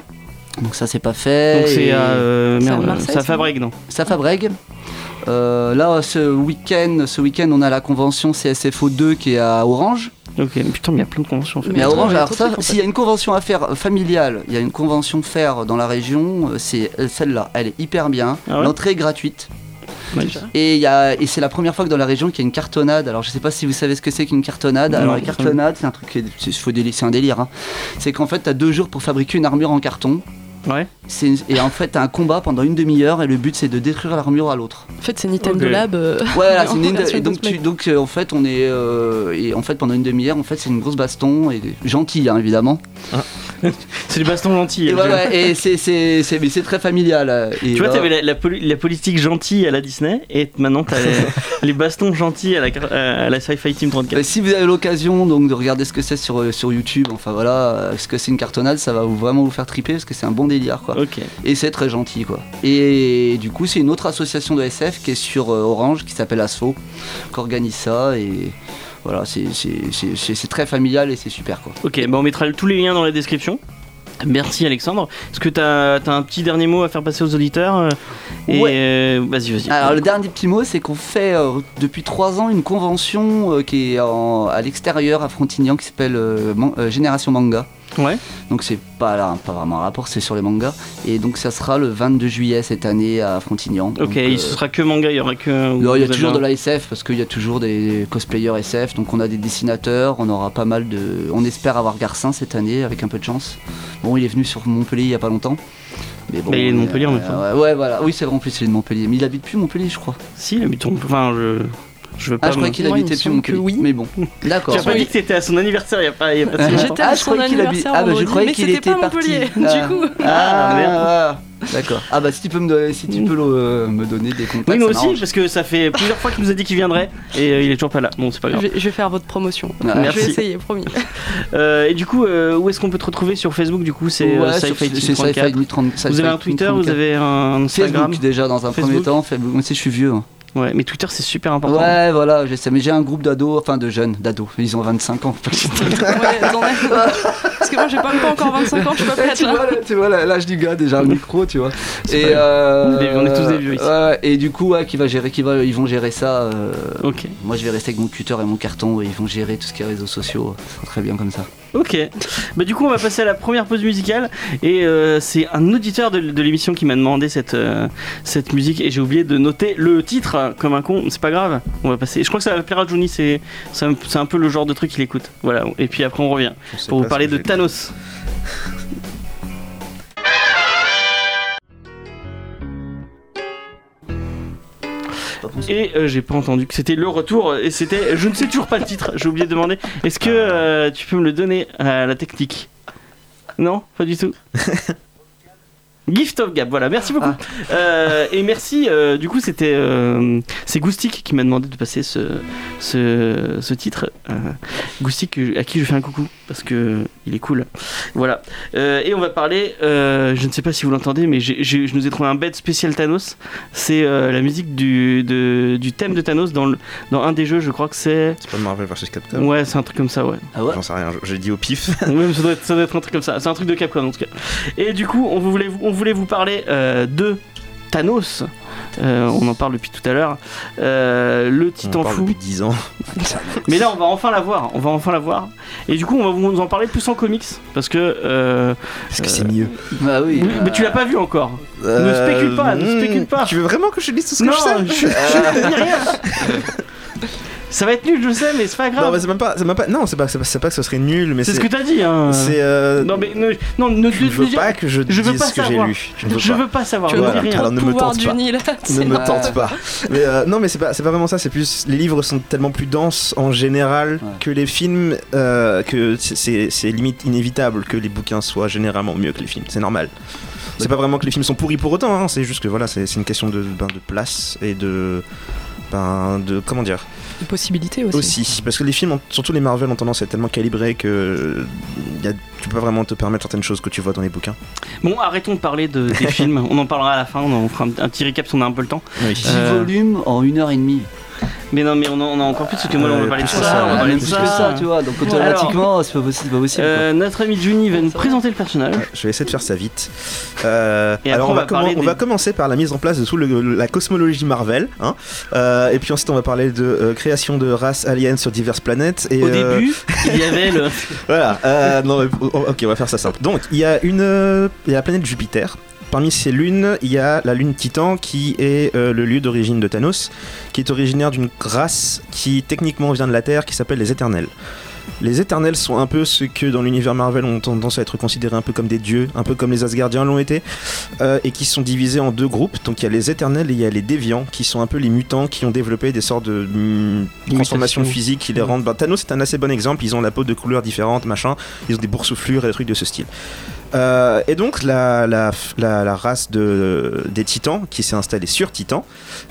Donc ça c'est pas fait. Donc c'est à euh, à Marseille, ça fabrique non Ça fabrique. Euh, là ce week-end, ce week-end on a la convention CSFO 2 qui est à Orange. Ok. Mais Putain, mais il y a plein de conventions en fait. Mais à Orange, il y a alors ça, s'il y a une convention à faire familiale, il y a une convention faire dans la région, euh, c'est euh, celle-là. Elle est hyper bien. Ah ouais L'entrée est gratuite. Et, il y a- et c'est la première fois que dans la région qu'il y a une cartonnade. Alors je sais pas si vous savez ce que c'est qu'une cartonnade. Non, Alors la cartonnade, c'est un truc, c'est un délire. hein. C'est qu'en fait, tu as deux jours pour fabriquer une armure en carton. Ouais. C'est une- Et en fait, t'as un combat pendant une demi-heure et le but c'est de détruire l'armure à l'autre. En fait, c'est Nintendo Ok. Lab. euh, *laughs* une et donc, cosplay. tu- donc euh, en fait on est euh, et en fait pendant une demi-heure en fait c'est une grosse baston et gentil hein, évidemment. *laughs* C'est du baston gentil. Et voilà et c'est c'est c'est mais c'est très familial. Et Tu vois, là- t'avais la, la, poli- la politique gentille à la Disney et maintenant t'as les, *laughs* les bastons gentils à la, à la Sci-Fi Team 34. Euh, si vous avez l'occasion donc de regarder ce que c'est sur, sur YouTube, enfin voilà, ce que c'est une cartonnade, ça va vraiment vous faire triper parce que c'est un bon délire quoi. Et c'est très gentil quoi. Et du coup c'est une autre association de SF qui est sur euh, Orange qui s'appelle ASFO, qui organise ça et voilà, c'est- très familial et c'est super quoi. Ok, bah on mettra tous les liens dans la description. Merci Alexandre. Est-ce que t'as as un petit dernier mot à faire passer aux auditeurs euh, Et Ouais. euh, vas-y, vas-y. Alors le dernier petit mot, c'est qu'on fait euh, depuis trois ans une convention euh, qui est en- à l'extérieur à Frontignan qui s'appelle Man- Génération Manga. Ouais. Donc c'est pas, là, pas vraiment un rapport, c'est sur les mangas. Et donc ça sera le 22 juillet cette année à Frontignan. Ok, Donc, il euh, sera que manga, il y aura que. non, il y a toujours de la SF parce qu'il y a toujours des cosplayers SF. Donc on a des dessinateurs, on aura pas mal de. On espère avoir Garcin cette année avec un peu de chance. Bon, il est venu sur Montpellier il y a pas longtemps. Mais bon, Mais il est de euh, Montpellier en même temps. Ouais, ouais, voilà. Oui, c'est vrai en plus, il est de Montpellier. Mais il habite plus Montpellier, je crois. Si, il habite. Enfin, je. Je veux pas. Ah, je croyais qu'il habitait que oui. Mais bon, d'accord. Tu as pas dit que t'étais à son anniversaire il y a pas, il y a pas longtemps. J'étais Ah, à je son anniversaire ah, bah, je croyais mais qu'il c'était était pas Montpellier. parti. Ah. *laughs* Du coup, Ah, merde. ah, D'accord. Ah bah si tu peux me donner, si tu peux le- euh, me donner des contacts. Oui, moi aussi, parce que ça fait plusieurs fois qu'il nous a dit qu'il viendrait et euh, il est toujours pas là. Bon, c'est pas je grave. vais, je vais faire votre promotion. Ah, Je merci. vais essayer, promis. *laughs* Euh, et du coup, euh, où est-ce qu'on peut te retrouver sur Facebook Du coup, c'est Ouais, sur- Sci-Fi c'est Team 34. Sci-Fi 30, Vous avez un Twitter, 34. vous avez un Instagram Facebook déjà dans un premier temps. Facebook. Moi aussi, je suis vieux. hein. Ouais, mais Twitter c'est super important. Ouais, voilà, je sais. Mais j'ai un groupe d'ados, enfin de jeunes, d'ados. Ils ont 25 ans. Ouais. *laughs* Parce que moi, j'ai pas, pas encore 25 ans, je peux pas être tu, là. vois, là, tu vois là, l'âge du gars déjà le micro tu vois et euh, Des- on est tous des vieux ici. ouais, et du coup ouais, qui va gérer qui va ils vont gérer ça euh, Ok, moi je vais rester avec mon cutter et mon carton et ils vont gérer tout ce qui est réseaux sociaux ça sera très bien comme ça ok. Bah, du coup, on va passer à la première pause musicale. Et euh, c'est un auditeur de, de l'émission qui m'a demandé cette, euh, cette musique. Et j'ai oublié de noter le titre euh, comme un con. C'est pas grave. On va passer. Je crois que ça va plaire à Johnny. C'est c'est un, c'est un peu le genre de truc qu'il écoute. Voilà. Et puis après, on revient pour vous parler de Et euh, j'ai pas entendu que c'était le retour et c'était je ne sais toujours pas le titre, j'ai oublié de demander. Est-ce que euh, tu peux me le donner à la technique? Non, pas du tout? *laughs* Gift of Gab, voilà, merci beaucoup. Euh, et merci, euh, du coup, c'était euh, c'est Goustic qui m'a demandé de passer ce, ce, ce titre. Euh, Goustic, à qui je fais un coucou parce que il est cool. Voilà. Euh, et on va parler, euh, je ne sais pas si vous l'entendez, mais j'ai- je nous ai trouvé un bed spécial Thanos. C'est euh, la musique du, de- du thème de Thanos dans, le, dans un des jeux, je crois que c'est. C'est pas Marvel vs Capcom Ouais, c'est un truc comme ça, ouais. ah ouais J'en sais rien, j'ai dit au pif. *laughs* Ouais, mais ça, doit être, ça doit être un truc comme ça. C'est un truc de Capcom en tout cas. Et du coup, on voulait, on voulait vous parler euh, de Thanos. Euh, on en parle depuis tout à l'heure. Euh, le On titan parle fou. depuis 10 ans. *laughs* Mais là, on va enfin la voir. On va enfin la voir. Et du coup, on va vous en parler plus en comics. Parce que. euh, Est-ce que c'est mieux bah oui euh, mais tu l'as pas vu encore. Ne spécule pas, ne hmm, spécule pas. Tu veux vraiment que je dise tout ce que non, je sais je, je ne dis rien. *laughs* Ça va être nul, je sais, mais c'est pas Non, grave. mais c'est même pas, c'est même pas, non, c'est pas, c'est pas, c'est pas que ce serait nul, mais c'est c'est, ce que t'as dit. Hein. c'est, euh, Non, mais ne, non, ne, tu ne ne- veux ne- pas que je, je veux dise pas ce que j'ai savoir. lu. Tu ne veux Je pas. veux pas savoir. Tu ne as dis Voilà, rien. alors ne me pouvoir tente du pas. Nil. Ne C'est- me tente pas. Mais euh, non, mais c'est pas, c'est pas vraiment ça. C'est plus les livres sont tellement plus denses en général Ouais. que les films, euh, que c'est- c'est c'est limite inévitable que les bouquins soient généralement mieux que les films. C'est normal. C'est pas vraiment que les films sont pourris pour autant. hein, C'est juste que voilà, c'est c'est une question de, ben, de place et de, ben, de comment dire. Des possibilités aussi. Aussi, parce que les films, surtout les Marvel, ont tendance à être tellement calibrés que y a- tu peux pas vraiment te permettre certaines choses que tu vois dans les bouquins. Bon, arrêtons de parler de, des *laughs* films. On en parlera à la fin. On en fera un, un petit récap si on a un peu le temps. Oui. 10 Euh, volumes en une heure et demie Mais non, mais on, en- on a encore plus parce que moi, là, on va Euh, parler de ça. ça, on va parler de plus que ça tu vois donc automatiquement c'est pas possible c'est pas possible. Euh, notre ami Juni va nous présenter le personnage. Ouais, je vais essayer de faire ça vite. Euh, Et alors après, on on va, on commencer par la mise en place de tout le- la cosmologie Marvel, hein. Euh, et puis ensuite on va parler de euh, création de races aliens sur diverses planètes. Et, Au euh, début, *laughs* il y avait le. voilà. euh, non, mais- oh, ok, on va faire ça simple. Donc il y a une, il y a la planète Jupiter. Parmi ces lunes, il y a la lune Titan qui est euh, le lieu d'origine de Thanos, qui est originaire d'une race qui techniquement vient de la Terre, qui s'appelle les Éternels. Les Éternels sont un peu ce que dans l'univers Marvel ont tendance à être considérés un peu comme des dieux, un peu comme les Asgardiens l'ont été, euh, et qui sont divisés en deux groupes. Donc il y a les Éternels et il y a les Déviants, qui sont un peu les mutants qui ont développé des sortes de hum, transformations physiques qui les rendent. bah, Thanos est un assez bon exemple. Ils ont la peau de couleurs différentes, machin. Ils ont des boursouflures et des trucs de ce style. Euh, et donc la, la, la, la race de, des titans qui s'est installée sur Titan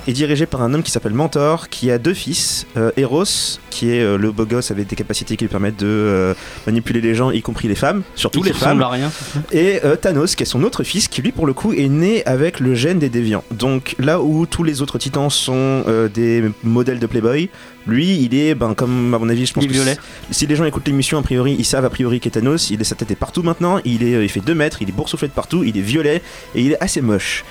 est dirigée par un homme qui s'appelle Mentor qui a deux fils, euh, Eros qui est euh, le beau gosse avec des capacités qui lui permettent de manipuler les gens y compris les femmes, surtout les femmes, rien. et Thanos qui est son autre fils qui lui pour le coup est né avec le gène des déviants. Donc là où tous les autres titans sont des modèles de Playboy, lui il est ben comme à mon avis je pense Il que violet. si les gens écoutent l'émission, a priori, ils savent a priori qu'est Thanos. Il est, sa tête est partout maintenant. Il, est, il fait 2 mètres. Il est boursouflé de partout. Il est violet. Et il est assez moche.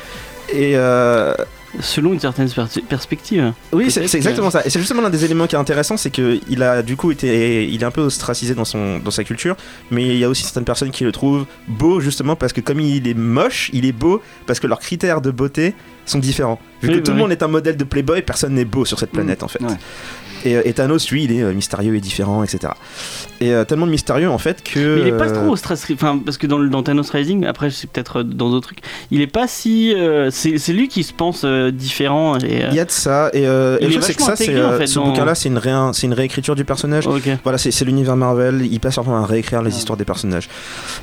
Et euh, Selon une certaine pers- perspective. Oui, c'est exactement ça. Et c'est justement l'un des éléments qui est intéressant, c'est que il a du coup été, il est un peu ostracisé dans son, dans sa culture, mais il y a aussi certaines personnes qui le trouvent beau justement parce que comme il est moche, il est beau parce que leurs critères de beauté sont différents. Vu Oui, que bah tout le oui. monde est un modèle de playboy, personne n'est beau sur cette planète en fait. Ouais. Et, euh, et Thanos, lui, il est euh, mystérieux et différent, etc. Et euh, tellement de mystérieux en fait que. Mais il est pas trop stress enfin parce que dans, Thanos Rising, après c'est peut-être dans d'autres trucs, il est pas si euh, c'est c'est lui qui se pense euh, différent et euh, Il y a de ça, et, euh, et truc, c'est que ça, c'est, intégré, en euh, fait, ce dans- bouquin-là, c'est une, réin- c'est une réécriture du personnage. Voilà, c'est l'univers Marvel, il passe vraiment à réécrire les histoires des personnages.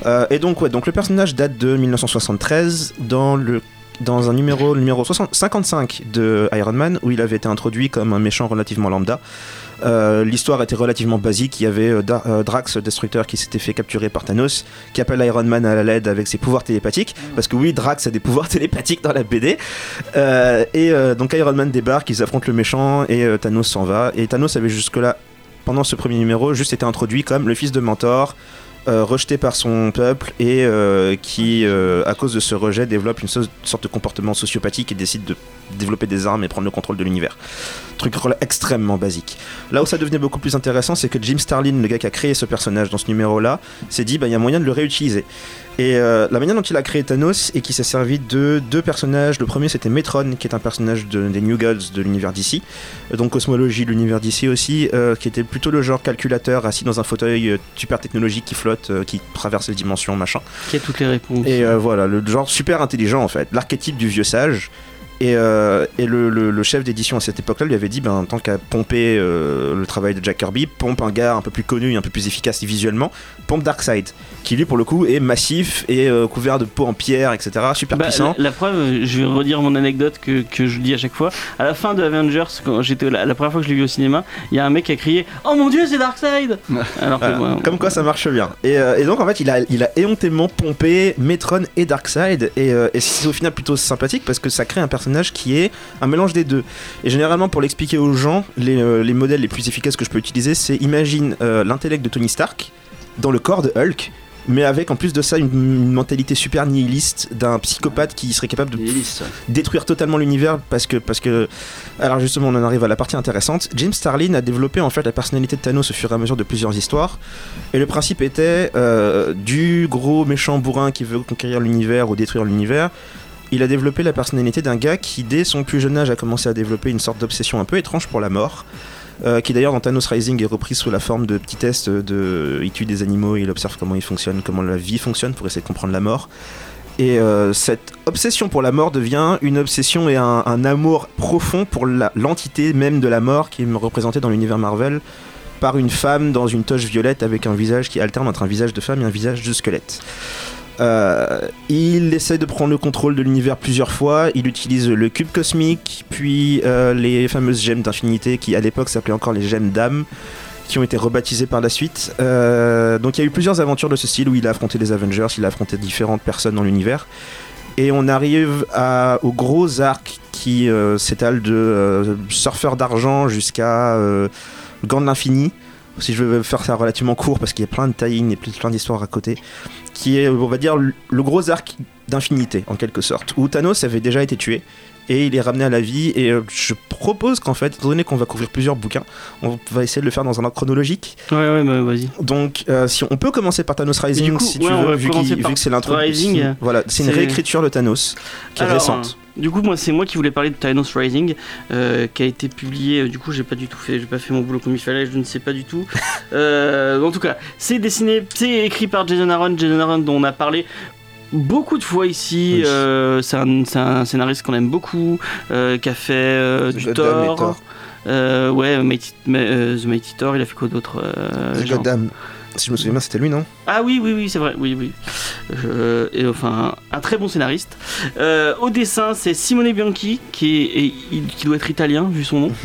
Euh, et donc, ouais, donc le personnage date de 1973 dans le dans un numéro, le numéro 60 55 de Iron Man, où il avait été introduit comme un méchant relativement lambda. Euh, L'histoire était relativement basique. Il y avait euh, Da- euh, Drax, destructeur, qui s'était fait capturer par Thanos, qui appelle Iron Man à l'aide avec ses pouvoirs télépathiques. Parce que oui, Drax a des pouvoirs *laughs* télépathiques dans la BD. Et donc Iron Man débarque, ils affrontent le méchant et Thanos s'en va. Et Thanos avait jusque-là pendant ce premier numéro, juste été introduit comme le fils de Mentor, euh, rejeté par son peuple et euh, qui, euh, à cause de ce rejet, développe une so- sorte de comportement sociopathique et décide de développer des armes et prendre le contrôle de l'univers. Truc extrêmement basique. Là où ça devenait beaucoup plus intéressant, c'est que Jim Starlin, le gars qui a créé ce personnage dans ce numéro-là, s'est dit, bah, il y a moyen de le réutiliser. Et euh, la manière dont il a créé Thanos et qui s'est servi de deux personnages. Le premier c'était Metron, qui est un personnage de- des New Gods de l'univers d'ici, donc cosmologie de l'univers d'ici aussi, euh, qui était plutôt le genre calculateur assis dans un fauteuil euh, super technologique qui flotte, euh, qui traverse les dimensions, machin. Qui a toutes les réponses. Et voilà, le genre super intelligent en fait, l'archétype du vieux sage. Et, euh, et le, le- le chef d'édition à cette époque-là lui avait dit, ben, tant qu'à pomper euh, le travail de Jack Kirby, pompe un gars un peu plus connu et un peu plus efficace visuellement, pompe Darkseid, qui lui pour le coup est massif et euh, couvert de peau en pierre, etc. Super Bah, puissant. la, la preuve, euh, je vais redire mon anecdote que, que je dis à chaque fois. À la fin de Avengers, quand j'étais la, la première fois que je l'ai vu au cinéma, il y a un mec qui a crié Oh mon dieu, c'est Darkseid Alors que Voilà. moi, Comme quoi ça marche bien. Et, euh, et donc en fait il a, il a éhontément pompé Metron et Darkseid et, euh, et c'est au final plutôt sympathique parce que ça crée un personnage qui est un mélange des deux. Et généralement pour l'expliquer aux gens, les, les modèles les plus efficaces que je peux utiliser c'est imagine l'intellect de Tony Stark dans le corps de Hulk. Mais avec en plus de ça une, une mentalité super nihiliste d'un psychopathe qui serait capable de détruire totalement l'univers parce que parce que alors justement on en arrive à la partie intéressante. James Starlin a développé en fait la personnalité de Thanos au fur et à mesure de plusieurs histoires. Et le principe était euh, du gros méchant bourrin qui veut conquérir l'univers ou détruire l'univers. Il a développé la personnalité d'un gars qui dès son plus jeune âge a commencé à développer une sorte d'obsession un peu étrange pour la mort euh, qui d'ailleurs dans Thanos Rising est repris sous la forme de petits tests de il tue des animaux il observe comment ils fonctionnent comment la vie fonctionne pour essayer de comprendre la mort et euh, cette obsession pour la mort devient une obsession et un, un amour profond pour l'entité même de la mort qui est représentée dans l'univers Marvel par une femme dans une toche violette avec un visage qui alterne entre un visage de femme et un visage de squelette. Euh, il essaie de prendre le contrôle de l'univers plusieurs fois. Il utilise le cube cosmique, puis euh, les fameuses gemmes d'infinité qui à l'époque s'appelaient encore les gemmes d'âme, qui ont été rebaptisées par la suite. Euh, donc il y a eu plusieurs aventures de ce style où il a affronté les Avengers, il a affronté différentes personnes dans l'univers. Et on arrive à- au gros arc qui euh, s'étale de surfeur d'argent jusqu'à gant de l'infini. Si je veux faire ça relativement court parce qu'il y a plein de tie-in et plein d'histoires à côté, qui est, on va dire, le gros arc d'infinité en quelque sorte, où Thanos avait déjà été tué et il est ramené à la vie. Et euh, je propose qu'en fait, étant donné qu'on va couvrir plusieurs bouquins, on va essayer de le faire dans un ordre chronologique. Ouais, ouais, bah, vas-y. Donc, euh, si on peut commencer par Thanos Rising, coup, si ouais, tu on veux, vu, que c'est l'intro. Rising. Voilà, c'est une réécriture de Thanos qui est récente. du coup, moi, c'est moi qui voulais parler de Thanos Rising, euh, qui a été publié. euh, du coup, j'ai pas du tout fait, j'ai pas fait mon boulot comme il fallait. Je ne sais pas du tout. *laughs* Euh, en tout cas, c'est dessiné, c'est écrit par Jason Aaron. Jason Aaron, dont on a parlé. Beaucoup de fois ici, Oui. euh, c'est un, scénariste qu'on aime beaucoup, euh, qui a fait euh, du Thor. Euh, ouais, Mighty- euh, The Mighty Thor, il a fait quoi d'autre Goddamn. Si je me souviens bien, c'était lui, non? Ah oui, oui, oui, c'est vrai, oui, oui. Et enfin, un très bon scénariste. Au dessin, c'est Simone Bianchi, qui, est, et il- qui doit être italien, vu son nom. *laughs*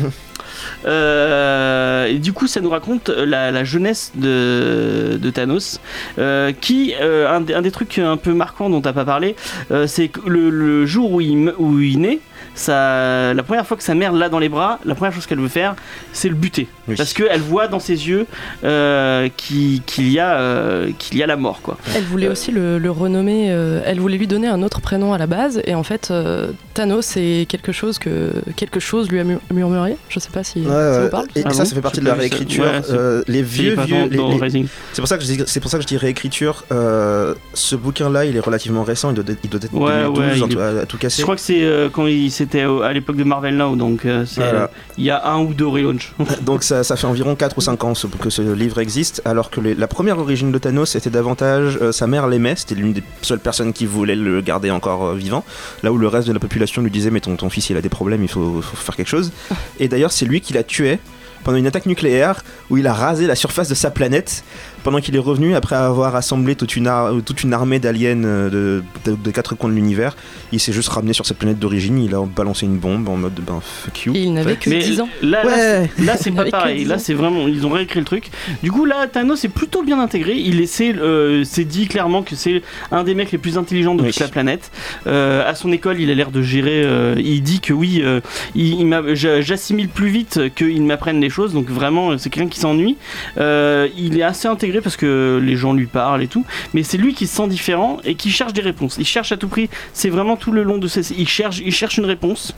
Euh, et du coup, ça nous raconte la, la jeunesse de, Thanos. euh, qui, euh, un, des- trucs un peu marquants dont t'as pas parlé, euh, c'est le, le jour où il, où il naît, ça, la première fois que sa mère l'a dans les bras, la première chose qu'elle veut faire, c'est le buter. Oui. Parce qu'elle voit dans ses yeux euh, qu'il y, a, euh, qu'il y a la mort. Quoi. Elle voulait aussi le, le renommer, euh, elle voulait lui donner un autre prénom à la base, et en fait, euh, Thanos, c'est quelque chose que quelque chose lui a mur- murmuré. Je sais pas si Ouais, ça ouais. vous parle. Et Ah ça, bon ça fait partie de la réécriture. Ouais, Euh, les vieux, vieux. les-. C'est pour ça que je dis, c'est pour ça que je dis réécriture. Euh, ce bouquin-là, il est relativement récent. Il doit, être- il doit être Ouais, 2012, ouais, en il tout- à, à tout casser. Je crois que c'est euh, quand il c'était à l'époque de Marvel Now, donc euh, Voilà. euh, il y a un ou deux relaunch. *laughs* Donc ça, ça fait environ 4 ou 5 ans que ce livre existe, alors que les- la première origine de Thanos était davantage euh, sa mère l'aimait, c'était l'une des seules personnes qui voulait le garder encore euh, vivant, là où le reste de la population lui disait mais ton, ton fils il a des problèmes, il faut, faut faire quelque chose. *laughs* Et d'ailleurs c'est lui qui l'a tué pendant une attaque nucléaire où il a rasé la surface de sa planète pendant qu'il est revenu après avoir assemblé toute une, ar- toute une armée d'aliens euh, de, de- de quatre coins de l'univers. Il s'est juste ramené sur sa planète d'origine, il a balancé une bombe en mode ben fuck you. Et il n'avait que Mais 10 ans. là, là, Ouais. c'est- là, c'est *laughs* pas pareil. Là c'est vraiment ils ont réécrit le truc. Du coup là Thanos est plutôt bien intégré. Il essaie, euh, dit clairement que c'est un des mecs les plus intelligents de Oui. toute la planète. Euh, à son école il a l'air de gérer. euh, il dit que oui, euh, il, il j'assimile plus vite qu'il m'apprenne les choses. Donc vraiment c'est quelqu'un qui s'ennuie. Euh, il est assez intégré parce que les gens lui parlent et tout. Mais c'est lui qui se sent différent et qui cherche des réponses. Il cherche à tout prix. C'est vraiment tout le long de ses. Il cherche, il cherche une réponse.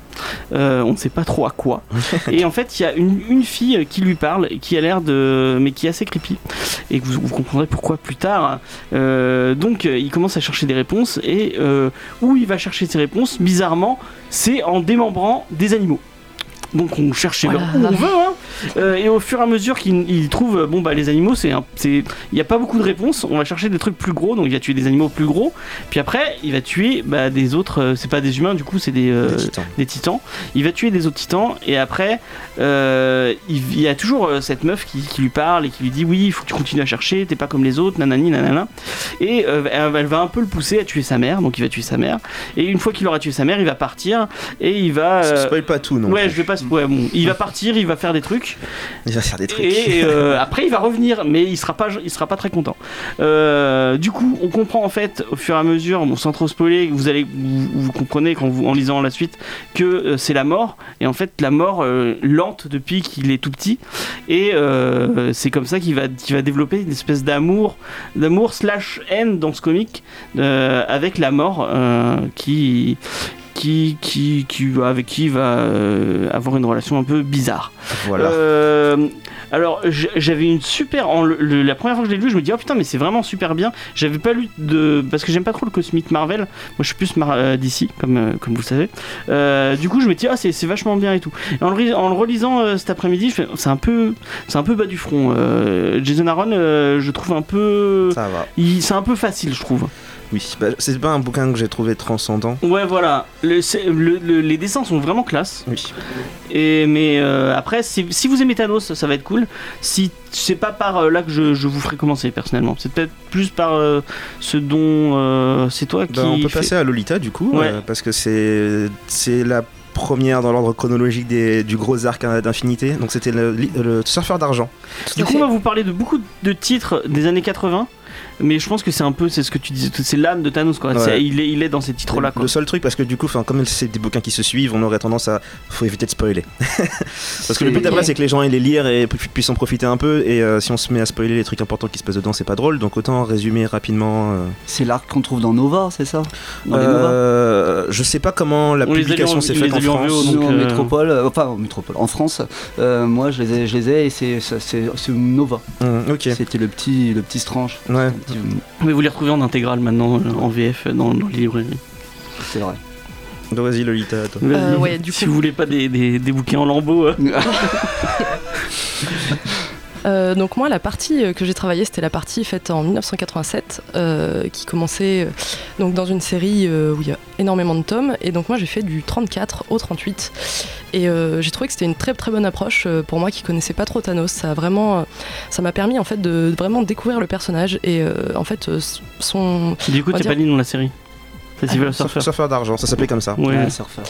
Euh, on ne sait pas trop à quoi. *laughs* et en fait, il y a une, une fille qui lui parle, qui a l'air de. mais qui est assez creepy. Et vous, vous comprendrez pourquoi plus tard. Euh, donc, il commence à chercher des réponses. Et euh, où il va chercher ces réponses, bizarrement, c'est en démembrant des animaux. Donc on cherche Voilà. où on veut, hein. Euh, et au fur et à mesure qu'il il trouve, bon bah les animaux, c'est, il n'y a pas beaucoup de réponses. On va chercher des trucs plus gros, donc il va tuer des animaux plus gros. Puis après, il va tuer bah, des autres. euh, c'est pas des humains, du coup, c'est des, euh, Des titans. des titans. Il va tuer des autres titans et après, euh, il, y a toujours cette meuf qui, qui lui parle et qui lui dit oui, il faut que tu continues à chercher, t'es pas comme les autres, nanani, nanana. Et euh, elle, va un peu le pousser à tuer sa mère, donc il va tuer sa mère. Et une fois qu'il aura tué sa mère, il va partir et il va. euh, Spoil pas tout non ouais, je vais pas. Ouais, bon, il va partir, il va faire des trucs. Il va faire des trucs. Et euh, après, il va revenir, mais il sera pas, il sera pas très content. Euh, du coup, on comprend en fait au fur et à mesure, bon, sans trop spoiler, vous allez, vous, vous comprenez quand vous, en lisant la suite que euh, c'est la mort. Et en fait, la mort lente depuis qu'il est tout petit. Et c'est comme ça qu'il va, qu'il va développer une espèce d'amour, d'amour slash haine dans ce comic avec la mort qui qui, qui, qui, avec qui va euh, avoir une relation un peu bizarre. Voilà. Euh, alors j'avais une super en le- le- la première fois que je l'ai lu je me dis oh putain mais c'est vraiment super bien j'avais pas lu de parce que j'aime pas trop le cosmique Marvel moi je suis plus Mar- euh, d'ici comme comme vous le savez Euh, du coup je me dis ah c'est c'est vachement bien et tout et en le, ri- en le relisant cet après-midi je fais, c'est un peu c'est un peu bas du front Jason Aaron je trouve un peu Ça va. c'est un peu facile je trouve Oui, bah, c'est pas un bouquin que j'ai trouvé transcendant. ouais voilà Le- c'est- le- le- les dessins sont vraiment classe Oui. Et, mais euh, après, si, si vous aimez Thanos, ça va être cool. Si c'est pas par euh, là que je, je vous ferai commencer personnellement, c'est peut-être plus par euh, ce dont c'est toi qui. Bah, on peut fait- passer à Lolita du coup, Ouais. parce que c'est c'est la première dans l'ordre chronologique des- du gros arc d'infinité. Donc c'était le, le surfeur d'argent. Du coup, on va vous parler de beaucoup de titres des années 80. Mais je pense que c'est un peu, c'est ce que tu disais, c'est l'âme de Thanos quoi. Ouais. Il, est, il est dans ces titres-là quoi. Le seul truc, parce que du coup, comme c'est des bouquins qui se suivent, on aurait tendance à. Faut éviter de spoiler. *laughs* parce que le but après, c'est que les gens aient les lire et pu- puissent en profiter un peu. Et euh, si on se met à spoiler les trucs importants qui se passent dedans, c'est pas drôle. Donc autant résumer rapidement. euh, C'est l'arc qu'on trouve dans Nova, c'est ça? Dans les Nova? Euh, je sais pas comment la On publication en- s'est faite en en France. VO, donc, en euh, métropole, euh, enfin en métropole, en France, euh, moi je les ai, je les ai et c'est Nova. Hum, ok. C'était le petit, le petit Strange. Ouais. Mais vous les retrouvez en intégrale maintenant en VF dans, dans les librairies. C'est vrai. Donc vas-y, Lolita, toi. Euh, ouais, du si coup- vous voulez pas des, des, des bouquins en lambeaux. euh. *laughs* Euh, donc moi, la partie euh, que j'ai travaillée, c'était la partie faite en 1987, euh, qui commençait donc dans une série où il y a énormément de tomes. Et donc moi, j'ai fait du 34 au 38. Et j'ai trouvé que c'était une très très bonne approche pour moi qui connaissais pas trop Thanos. Ça a vraiment, ça m'a permis en fait de vraiment découvrir le personnage et en fait son Du coup, t'es pas dit dans la série? Festival. *laughs* Surfeur d'argent, ça s'appelait comme ça. Ouais. Ouais, surfeur.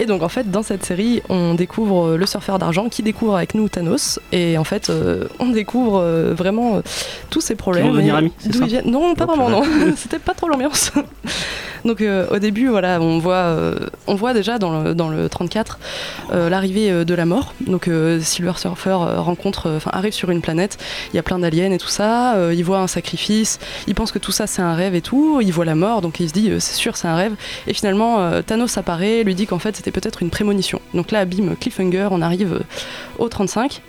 Et donc en fait dans cette série on découvre euh, le surfeur d'argent qui découvre avec nous Thanos et en fait euh, on découvre euh, vraiment euh, tous ses problèmes. vont devenir et amis, ça ils. Non pas Oh, vraiment non, *laughs* *laughs* c'était pas trop l'ambiance. donc euh, au début voilà on voit, euh, on voit déjà dans le, dans le 34 euh, l'arrivée de la mort. Donc euh, Silver Surfer rencontre, euh, enfin arrive sur une planète, il y a plein d'aliens et tout ça, euh, il voit un sacrifice, il pense que tout ça c'est un rêve et tout, il voit la mort donc il se dit euh, sûr c'est un rêve et finalement euh, Thanos apparaît, lui dit qu'en fait c'était peut-être une prémonition. Donc là bim cliffhanger, on arrive euh, au 35.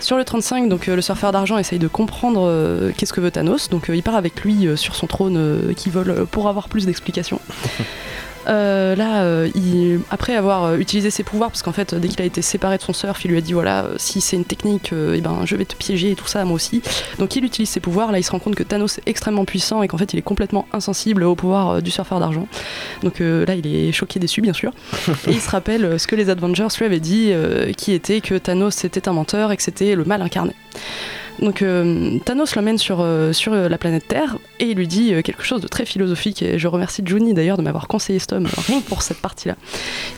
Sur le 35, donc euh, le surfeur d'argent essaye de comprendre qu'est-ce que veut Thanos. Donc il part avec lui sur son trône qui vole pour avoir plus d'explications. *laughs* Euh, là, euh, il- après avoir euh, utilisé ses pouvoirs, parce qu'en fait, dès qu'il a été séparé de son surf, il lui a dit voilà, si c'est une technique, euh, eh ben, je vais te piéger et tout ça, moi aussi. Donc il utilise ses pouvoirs. Là, il se rend compte que Thanos est extrêmement puissant et qu'en fait, il est complètement insensible au pouvoir du surfeur d'argent. Donc là, il est choqué, déçu, bien sûr. *laughs* et il se rappelle ce que les Avengers lui avaient dit, qui était que Thanos était un menteur et que c'était le mal incarné. Donc euh, Thanos l'emmène sur, euh, sur euh, la planète Terre et il lui dit quelque chose de très philosophique et je remercie Johnny d'ailleurs de m'avoir conseillé ce tome rien pour cette partie-là.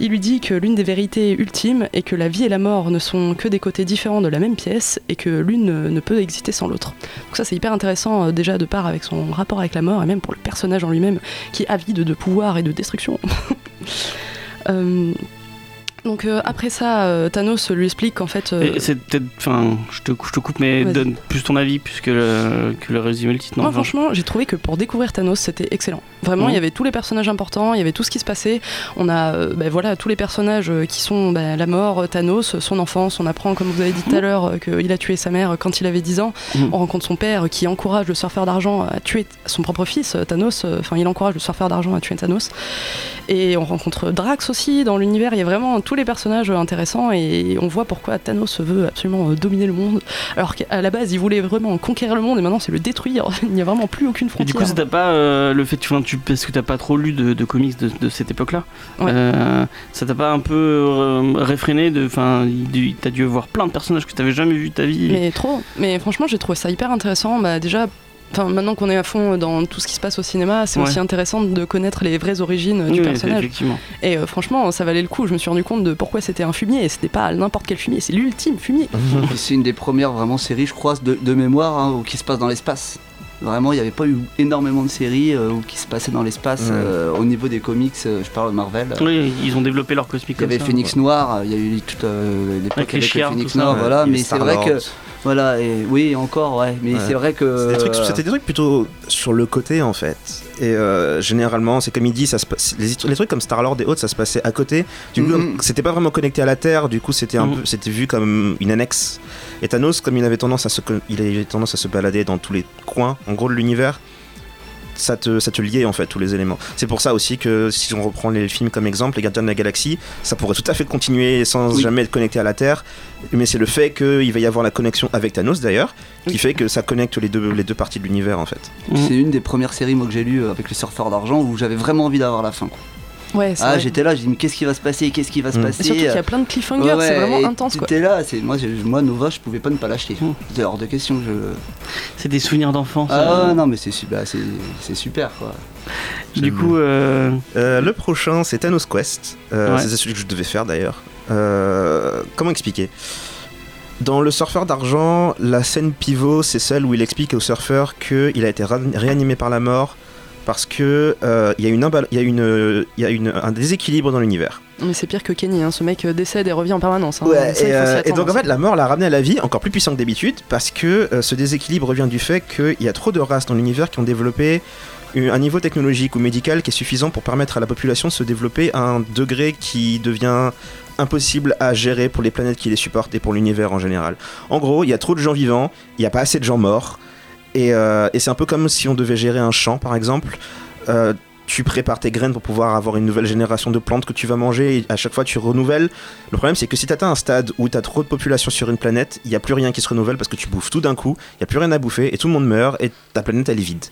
Il lui dit que l'une des vérités ultimes est que la vie et la mort ne sont que des côtés différents de la même pièce et que l'une ne peut exister sans l'autre. Donc ça c'est hyper intéressant déjà de part avec son rapport avec la mort et même pour le personnage en lui-même qui est avide de pouvoir et de destruction. *laughs* Donc euh, après ça, euh, Thanos lui explique qu'en fait... euh, C'est peut-être. Enfin, je te, je te coupe, mais donne plus ton avis plus que le, que le résumé le titre. Non, Moi, enfin, franchement, j'ai trouvé que pour découvrir Thanos, c'était excellent. Vraiment, Mhm. il y avait tous les personnages importants, il y avait tout ce qui se passait. On a, ben voilà, tous les personnages qui sont ben, la mort, Thanos, son enfance. On apprend, comme vous avez dit tout à l'heure, euh, qu'il a tué sa mère quand il avait 10 ans. Mhm. On rencontre son père qui encourage le surfeur d'argent à tuer son propre fils, Thanos. Enfin, il encourage le surfeur d'argent à tuer Thanos. Et on rencontre Drax aussi dans l'univers. Il y a vraiment tous les personnages intéressants et on voit pourquoi Thanos veut absolument euh, dominer le monde. Alors qu'à la base, il voulait vraiment conquérir le monde et maintenant c'est le détruire. *laughs* il n'y a vraiment plus aucune Et frontière. du coup, ça t'a pas euh, le fait, enfin, tu, parce que t'as pas trop lu de, de comics de, de cette époque-là, Ouais. euh, ça t'a pas un peu réfréné de, enfin, il- t'as dû voir plein de personnages que t'avais jamais vu de ta vie. Mais trop. Mais franchement, j'ai trouvé ça hyper intéressant. Bah, déjà. Enfin, maintenant qu'on est à fond dans tout ce qui se passe au cinéma, c'est Ouais. aussi intéressant de connaître les vraies origines du oui, personnage. effectivement. Et euh, franchement, ça valait le coup. Je me suis rendu compte de pourquoi c'était un fumier. Et c'était pas n'importe quel fumier, c'est l'ultime fumier. *laughs* C'est une des premières vraiment séries, je crois, de, de mémoire, hein, qui se passe dans l'espace. Vraiment, il n'y avait pas eu énormément de séries euh, qui se passaient dans l'espace Ouais. euh, au niveau des comics. euh, je parle de Marvel. Oui, ils ont développé leur cosmique Il y avait ça. Phoenix Noir, il y a eu toute euh, l'époque Avec les avec, le chiens, Phoenix ça, Noir, ouais. voilà. Mais c'est vrai que voilà, et oui, encore, ouais. Mais Ouais. c'est vrai que C'était des, trucs, euh, c'était des trucs plutôt sur le côté en fait. Et euh, généralement, c'est comme il dit, ça se passe- les, les trucs comme Star-Lord et autres, ça se passait à côté. Du coup, Mhm. c'était pas vraiment connecté à la Terre, du coup, c'était un peu, c'était vu comme une annexe. Et Thanos, comme il avait tendance à se, il avait tendance à se balader dans tous les coins, en gros, de l'univers. Ça te, ça te liait en fait tous les éléments. C'est pour ça aussi que si on reprend les films comme exemple, les Gardiens de la Galaxie, ça pourrait tout à fait continuer sans Oui. jamais être connecté à la Terre. Mais c'est le fait qu'il va y avoir la connexion avec Thanos d'ailleurs, qui Oui. fait que ça connecte les deux, les deux parties de l'univers en fait. C'est une des premières séries moi que j'ai lues euh, avec les surfeurs d'argent où j'avais vraiment envie d'avoir la fin. Ouais, Ah, j'étais là, j'ai dit mais qu'est-ce qui va se passer, qu'est-ce qui va se Mm. Et passer. surtout qu'il y euh, a plein de cliffhangers, Ouais, c'est vraiment intense quoi. T'étais là, c'est moi, moi Nova, je pouvais pas ne pas l'acheter. Mm. C'est hors de question. Je... C'est des souvenirs d'enfance. Ah ouais, non, mais c'est su- bah, c'est super quoi. Du coup, euh, Euh, le prochain, c'est Thanos Quest. Euh, Ouais. C'est celui que je devais faire d'ailleurs. Euh, comment expliquer? Dans le surfeur d'argent, la scène pivot, c'est celle où il explique au surfeur qu'il a été réanimé par la mort parce que euh, il y a, une y a, une, il y a une- un déséquilibre dans l'univers. Mais c'est pire que Kenny, hein. ce mec euh, décède et revient en permanence. hein. Ouais, Ça, il et, euh, et donc en hein. fait la mort l'a ramené à la vie encore plus puissant que d'habitude parce que euh, ce déséquilibre vient du fait qu'il y a trop de races dans l'univers qui ont développé un niveau technologique ou médical qui est suffisant pour permettre à la population de se développer à un degré qui devient impossible à gérer pour les planètes qui les supportent et pour l'univers en général. En gros, il y a trop de gens vivants, il n'y a pas assez de gens morts, et, euh, et c'est un peu comme si on devait gérer un champ par exemple. Euh, tu prépares tes graines pour pouvoir avoir une nouvelle génération de plantes que tu vas manger et à chaque fois tu renouvelles. Le problème c'est que si tu atteins un stade où tu as trop de population sur une planète, il n'y a plus rien qui se renouvelle parce que tu bouffes tout d'un coup, il n'y a plus rien à bouffer et tout le monde meurt et ta planète elle est vide.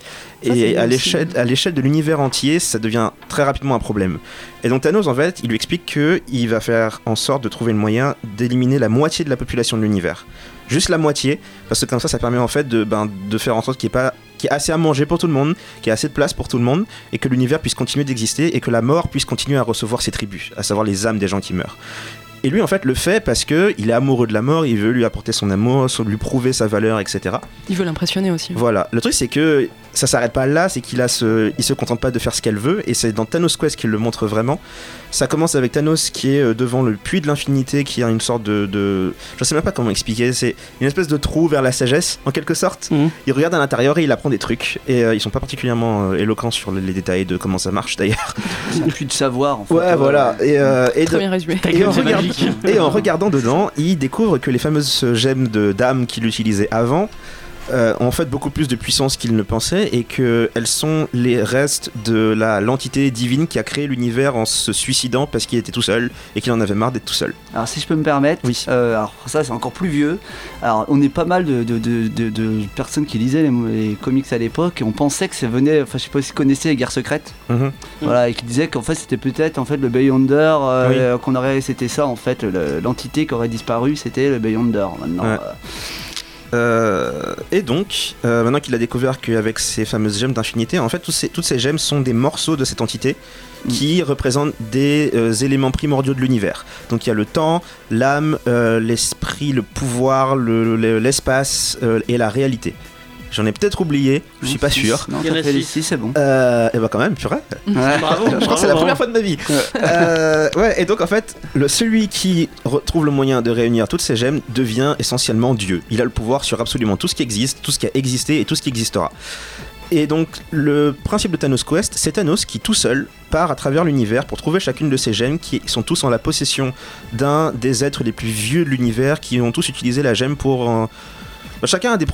Ça, et à aussi- l'échelle, à l'échelle de l'univers entier, ça devient très rapidement un problème. Et donc Thanos en fait, il lui explique qu'il va faire en sorte de trouver le moyen d'éliminer la moitié de la population de l'univers. Juste la moitié, parce que comme ça ça permet en fait de, ben, de faire en sorte qu'il n'y ait pas qui est assez à manger pour tout le monde, qui a assez de place pour tout le monde, et que l'univers puisse continuer d'exister et que la mort puisse continuer à recevoir ses tribus, à savoir les âmes des gens qui meurent. Et lui, en fait, le fait parce que il est amoureux de la mort, il veut lui apporter son amour, lui prouver sa valeur, etc. Il veut l'impressionner aussi. Voilà. Le truc, c'est que ça s'arrête pas là, c'est qu'il a ce, il se contente pas de faire ce qu'elle veut, et c'est dans Thanos Quest qu'il le montre vraiment. Ça commence avec Thanos qui est euh, devant le puits de l'infinité, qui a une sorte de, de, je sais même pas comment expliquer, c'est une espèce de trou vers la sagesse, en quelque sorte. Mhm. Il regarde à l'intérieur et il apprend des trucs, et euh, ils sont pas particulièrement euh, éloquents sur les, les détails de comment ça marche d'ailleurs. *laughs* C'est plus de savoir en fait. Ouais, voilà. Et, euh, et de- Très bien résumé. Ta et gueule, en, regardant, magique. et en regardant dedans, il découvre que les fameuses gemmes de d'âme qu'il utilisait avant euh, ont en fait beaucoup plus de puissance qu'il ne pensait et qu'elles sont les restes de la l'entité divine qui a créé l'univers en se suicidant parce qu'il était tout seul et qu'il en avait marre d'être tout seul. Alors si je peux me permettre, Oui. euh, alors ça c'est encore plus vieux. Alors on est pas mal de, de- de- de- de personnes qui lisaient les, les comics à l'époque et on pensait que ça venait, enfin je sais pas si vous connaissez les guerres secrètes, Mhm. voilà, et qui disaient qu'en fait c'était peut-être en fait le Beyonder, euh, qu'on aurait, c'était ça en fait, le- l'entité qui aurait disparu, c'était le Beyonder maintenant. Ouais. Euh. Et donc, euh, maintenant qu'il a découvert qu'avec ces fameuses gemmes d'infinité, en fait, ces- toutes ces gemmes sont des morceaux de cette entité qui représentent des euh, éléments primordiaux de l'univers. Donc il y a le temps, l'âme, l'esprit, le pouvoir, le- le- l'espace et la réalité. J'en ai peut-être oublié, je suis pas Six. sûr. Non, Il y en t'as a fait les six. six, c'est bon. Euh, et bah quand même, purée. Ouais. Bravo, Je crois que c'est la première fois de ma vie. Euh, ouais, et donc en fait, le, celui qui retrouve le moyen de réunir toutes ces gemmes devient essentiellement Dieu. Il a le pouvoir sur absolument tout ce qui existe, tout ce qui a existé et tout ce qui existera. Et donc le principe de Thanos Quest, c'est Thanos qui tout seul part à travers l'univers pour trouver chacune de ces gemmes qui sont tous en la possession d'un des êtres les plus vieux de l'univers qui ont tous utilisé la gemme pour... euh, Chacun a des-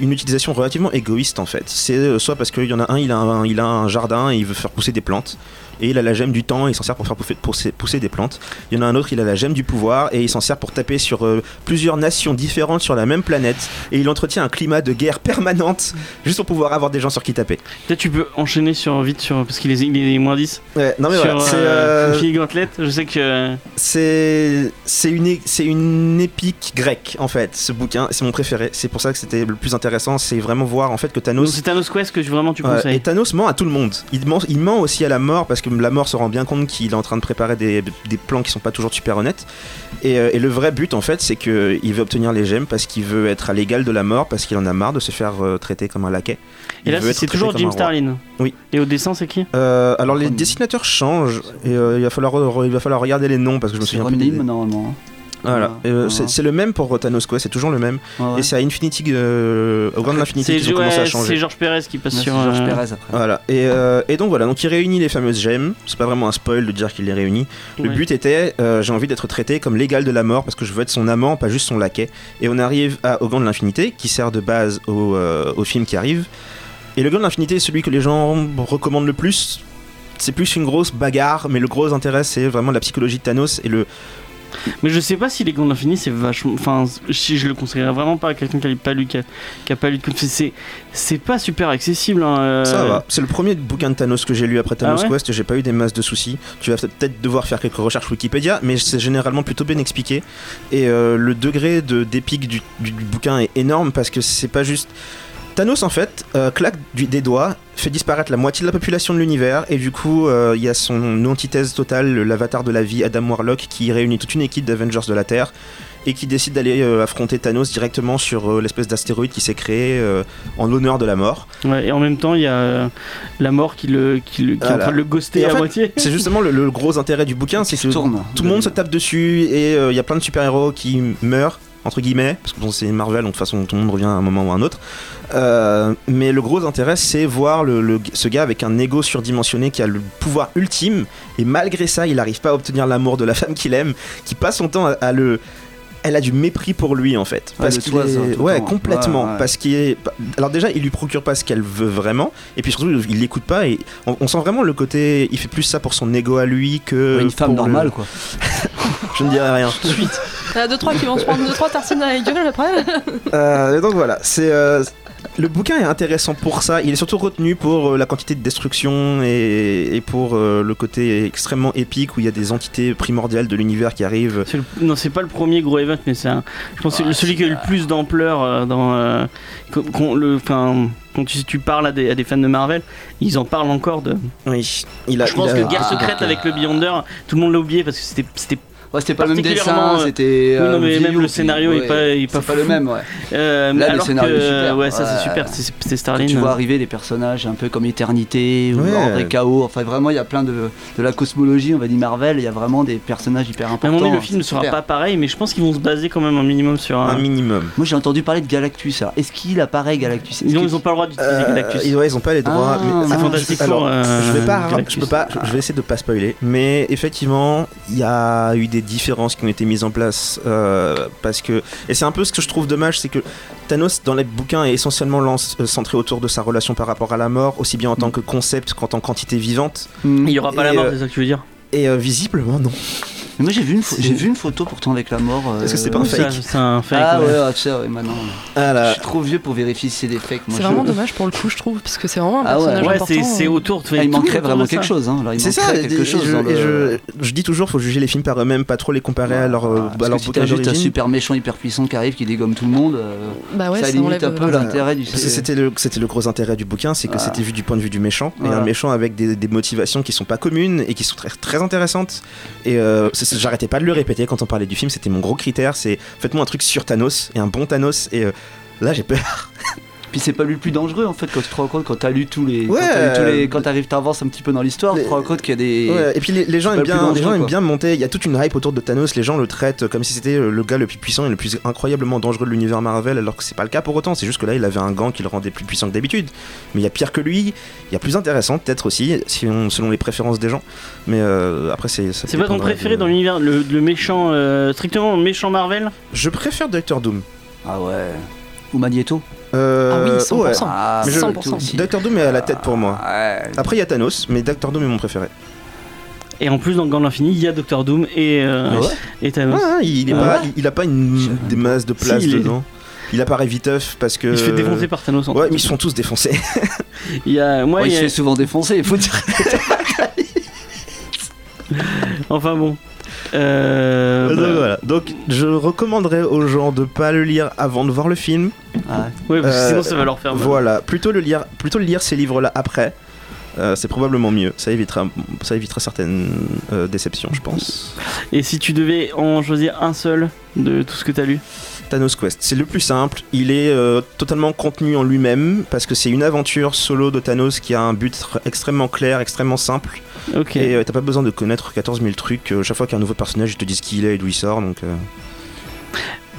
une utilisation relativement égoïste en fait. C'est euh, soit parce qu'il y en a un il, a un, il a un jardin et il veut faire pousser des plantes. Et il a la gemme du temps et il s'en sert pour faire pousser, des plantes. Il y en a un autre, il a la gemme du pouvoir et il s'en sert pour taper sur euh, plusieurs nations différentes sur la même planète. Et il entretient un climat de guerre permanente juste pour pouvoir avoir des gens sur qui taper. Peut-être tu peux enchaîner sur vite sur parce qu'il est, il est moins 10 Ouais, non mais sur voilà, c'est euh, euh. Je sais que c'est c'est une c'est une épique grecque en fait. Ce bouquin, c'est mon préféré. C'est pour ça que c'était le plus intéressant. C'est vraiment voir en fait que Thanos c'est Thanos Quest que vraiment tu Ouais, conseilles. et Thanos ment à tout le monde. Il ment, il ment aussi à la mort parce que la mort se rend bien compte qu'il est en train de préparer des, des plans qui sont pas toujours super honnêtes. Et, euh, et le vrai but en fait, c'est qu'il veut obtenir les gemmes parce qu'il veut être à l'égal de la mort, parce qu'il en a marre de se faire euh, traiter comme un laquais. Et Il là veut c'est être c'est traité toujours comme un Jim. Starlin. Oui. Et au dessin c'est qui? Euh, alors les dessinateurs changent et euh, il, va falloir, re- il va falloir regarder les noms parce que je me souviens Ron plus. des- Lim, normalement. Voilà. Et, euh, c'est le même pour Thanos quoi, c'est toujours le même. Ouais. Et c'est à Infinity, euh, au Grand de l'Infinity qu'ils ont commencé à changer. c'est Georges Pérez qui passe sur. Georges euh, Pérez après. Voilà, et, euh, et donc voilà, donc il réunit les fameuses gemmes. C'est pas vraiment un spoil de dire qu'il les réunit. Le ouais. but était, euh, j'ai envie d'être traité comme l'égal de la mort parce que je veux être son amant, pas juste son laquais. Et on arrive à, au Gant de l'Infinité, qui sert de base au, euh, au film qui arrive. Et le Gant de l'Infinité est celui que les gens recommandent le plus. C'est plus une grosse bagarre, mais le gros intérêt, c'est vraiment la psychologie de Thanos et le. Mais je sais pas si les Grands de l'Infini c'est vachement. Enfin, si je le conseillerais vraiment pas à quelqu'un qui a pas lu, qui a, qui a pas lu de comics. C'est c'est pas super accessible. hein, euh, Ça va. C'est le premier bouquin de Thanos que j'ai lu après Thanos Ah ouais Quest j'ai pas eu des masses de soucis. Tu vas peut-être devoir faire quelques recherches Wikipédia, mais c'est généralement plutôt bien expliqué. Et euh, le degré de d'épique du, du- du bouquin est énorme parce que c'est pas juste. Thanos en fait euh, claque du- des doigts, fait disparaître la moitié de la population de l'univers et du coup euh, il y a son antithèse totale, l'avatar de la vie, Adam Warlock, qui réunit toute une équipe d'Avengers de la Terre et qui décide d'aller euh, affronter Thanos directement sur euh, l'espèce d'astéroïde qui s'est créé euh, en l'honneur de la mort. ouais, et en même temps, il y a euh, la mort qui, le, qui, le, qui est en Voilà. train de le ghoster à fait, moitié. *laughs* C'est justement le, le gros intérêt du bouquin, c'est que tourne. tout le monde se tape dessus et euh, il y a plein de super-héros qui meurent, entre guillemets, parce que bon, c'est Marvel, donc de toute façon tout le monde revient à un moment ou à un autre. Euh, mais le gros intérêt, c'est voir le, le- ce gars avec un ego surdimensionné qui a le pouvoir ultime, et malgré ça, il n'arrive pas à obtenir l'amour de la femme qu'il aime, qui passe son temps à, à le. Elle a du mépris pour lui en fait. Parce qu'il est- hein, tout ouais, complètement. Ouais, ouais. Parce qu'il est. Alors déjà, il lui procure pas ce qu'elle veut vraiment, et puis surtout, il l'écoute pas, et on, on sent vraiment le côté. Il fait plus ça pour son ego à lui que. Une femme le- normale, quoi. *laughs* Je ne dirais rien. Il y en a deux trois qui vont se prendre deux trois tartines dans la gueule après. Euh, et donc voilà, c'est euh, Le bouquin est intéressant pour ça. Il est surtout retenu pour euh, la quantité de destruction et, et pour le côté extrêmement épique où il y a des entités primordiales de l'univers qui arrivent. C'est le- Non, c'est pas le premier gros event, mais c'est un. Je pense que c'est celui qui a eu le plus d'ampleur euh, dans. euh, qu'on- qu'on- le, enfin, quand tu, tu parles à des, à des fans de Marvel, ils en parlent encore de. Oui, il a. Je pense il a- que Guerre Ah. secrète avec le Beyonder, tout le monde l'a oublié parce que c'était c'était Ouais, c'était pas le même dessin, euh, c'était. oui, non, euh, mais même le scénario est ouais, pas- il est pas c'est pas le même, ouais. *laughs* Euh, Là, le scénario est super. ouais, ça Ouais. c'est super, c'est- Starlin. tu vois arriver les personnages un peu comme Éternité ou Ouais. Ordre et Chaos, enfin vraiment il y a plein de, de la cosmologie, on va dire Marvel, il y a vraiment des personnages hyper À un importants. moment donné, le film ne sera super. pas pareil, mais je pense qu'ils vont se baser quand même un minimum sur un. un minimum. Moi j'ai entendu parler de Galactus, est-ce qu'il apparaît Galactus? Est-ce Ils ont, qu'il- ils ont pas le droit d'utiliser Euh, Galactus. ils, ouais, ils ont pas les droits. Ah, mais- c'est je peux pas, je vais essayer de pas spoiler, mais effectivement, il y a eu des différences qui ont été mises en place euh, parce que et c'est un peu ce que je trouve dommage, c'est que Thanos dans les bouquins est essentiellement lance- euh, centré autour de sa relation par rapport à la mort, aussi bien en tant que concept qu'en tant qu'entité vivante. Il y aura pas la mort, euh, c'est ça que tu veux dire? Et visiblement non. Mais moi j'ai vu, une pho- C'est- j'ai vu une photo pourtant avec la mort. euh, Est-ce que c'est pas un Ou fake C'est un fake. Ah ouais. ouais, ah, tu sais, ouais, maintenant. Ah Je là, suis trop vieux pour vérifier si c'est des fakes. C'est je- vraiment dommage pour le coup, je trouve, parce que c'est vraiment un Ah ouais. personnage Ouais, important. c'est c'est euh. autour. Ah, il manquerait vraiment quelque chose. Hein. C'est ça. quelque et chose je, dans le- et je, je dis toujours, faut juger les films par eux-mêmes, pas trop les comparer à leur, euh, Parce à que leur si t'as juste un super méchant hyper puissant qui arrive qui dégomme tout le monde, euh, Bah ouais, ça limite enlève un peu euh, l'intérêt du. Parce que c'était le, c'était le gros intérêt du bouquin, c'est que Ah. c'était vu du point de vue du méchant, et un méchant avec des, motivations qui sont pas communes et qui sont très, très intéressantes. Et euh, c'est- j'arrêtais pas de le répéter quand on parlait du film, c'était mon gros critère, c'est faites-moi un truc sur Thanos, et un bon Thanos, et euh, là j'ai peur. Puis c'est pas lui le plus dangereux en fait quand tu te rends compte quand t'as lu tous les. Ouais. Quand t'as lu tous les. Quand t'arrives, t'avances un petit peu dans l'histoire, tu te rends compte qu'il y a des. Ouais, et puis les, les gens, aiment bien, les gens aiment bien monter, il y a toute une hype autour de Thanos, les gens le traitent comme si c'était euh, le gars le plus puissant et le plus incroyablement dangereux de l'univers Marvel, alors que c'est pas le cas pour autant, c'est juste que là il avait un gant qui le rendait plus puissant que d'habitude. Mais il y a pire que lui, il y a plus intéressant peut-être aussi, si on- selon les préférences des gens. Mais euh, après c'est... ça C'est pas ton préféré de- dans l'univers, le, le méchant, euh, strictement méchant Marvel? Je préfère Doctor Doom. Ah ouais. Ou Magneto. Euh, Ah oui, 100%. ouais. Ah, Mais je- Magneto aussi. Doctor Doom est à la tête pour moi. Ouais. Après il y a Thanos, mais Doctor Doom est mon préféré. Et en plus, dans Gant de l'Infini, il y a Doctor Doom et, euh, Ah ouais et Thanos. Ouais, il, est Ah pas, ouais il, il a pas une, des masses de place Si, il est- dedans. Il apparaît viteuf parce que... Il se fait défoncer par Thanos. en Ouais, mais ils se font tous défoncer. *laughs* Il y a, moi, Ouais, il il y se a- fait souvent défoncer, il faut dire. *laughs* enfin bon. Euh, Donc, bah, voilà. Donc je recommanderais aux gens de pas le lire avant de voir le film. Ah, Ouais, parce que Euh, sinon ça va leur faire mal. Voilà, plutôt le lire, plutôt le lire ces livres-là après. Euh, c'est probablement mieux. Ça évitera, ça évitera certaines euh, déceptions, je pense. Et si tu devais en choisir un seul de tout ce que t'as lu? Thanos Quest, c'est le plus simple. Il est euh, totalement contenu en lui-même parce que c'est une aventure solo de Thanos qui a un but tr- extrêmement clair, extrêmement simple. Et euh, t'as pas besoin de connaître 14 000 trucs. Euh, chaque fois qu'il y a un nouveau personnage, ils te disent qui il est et d'où il sort. Donc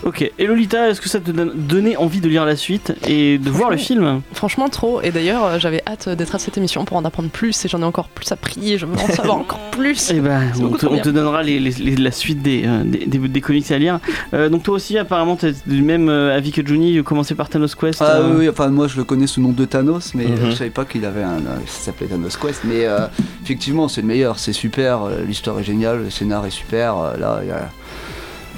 Ok. Et Lolita, est-ce que ça te donne- donnait envie de lire la suite et de voir le film Franchement, trop. Et d'ailleurs, euh, j'avais hâte d'être à cette émission pour en apprendre plus et j'en ai encore plus appris et je veux en savoir encore *laughs* plus. Eh ben, on te, trop on te donnera les- les- les- la suite des, euh, des, des- des comics à lire. Euh, donc toi aussi, apparemment, t'es du même avis que Johnny, commencer par Thanos Quest. Ah euh, oui, oui, enfin moi je le connais sous le nom de Thanos, mais Mhm. euh, je savais pas qu'il avait un. euh, ça s'appelait Thanos Quest, mais euh, effectivement c'est le meilleur, c'est super, l'histoire est géniale, le scénar est super, là il y a.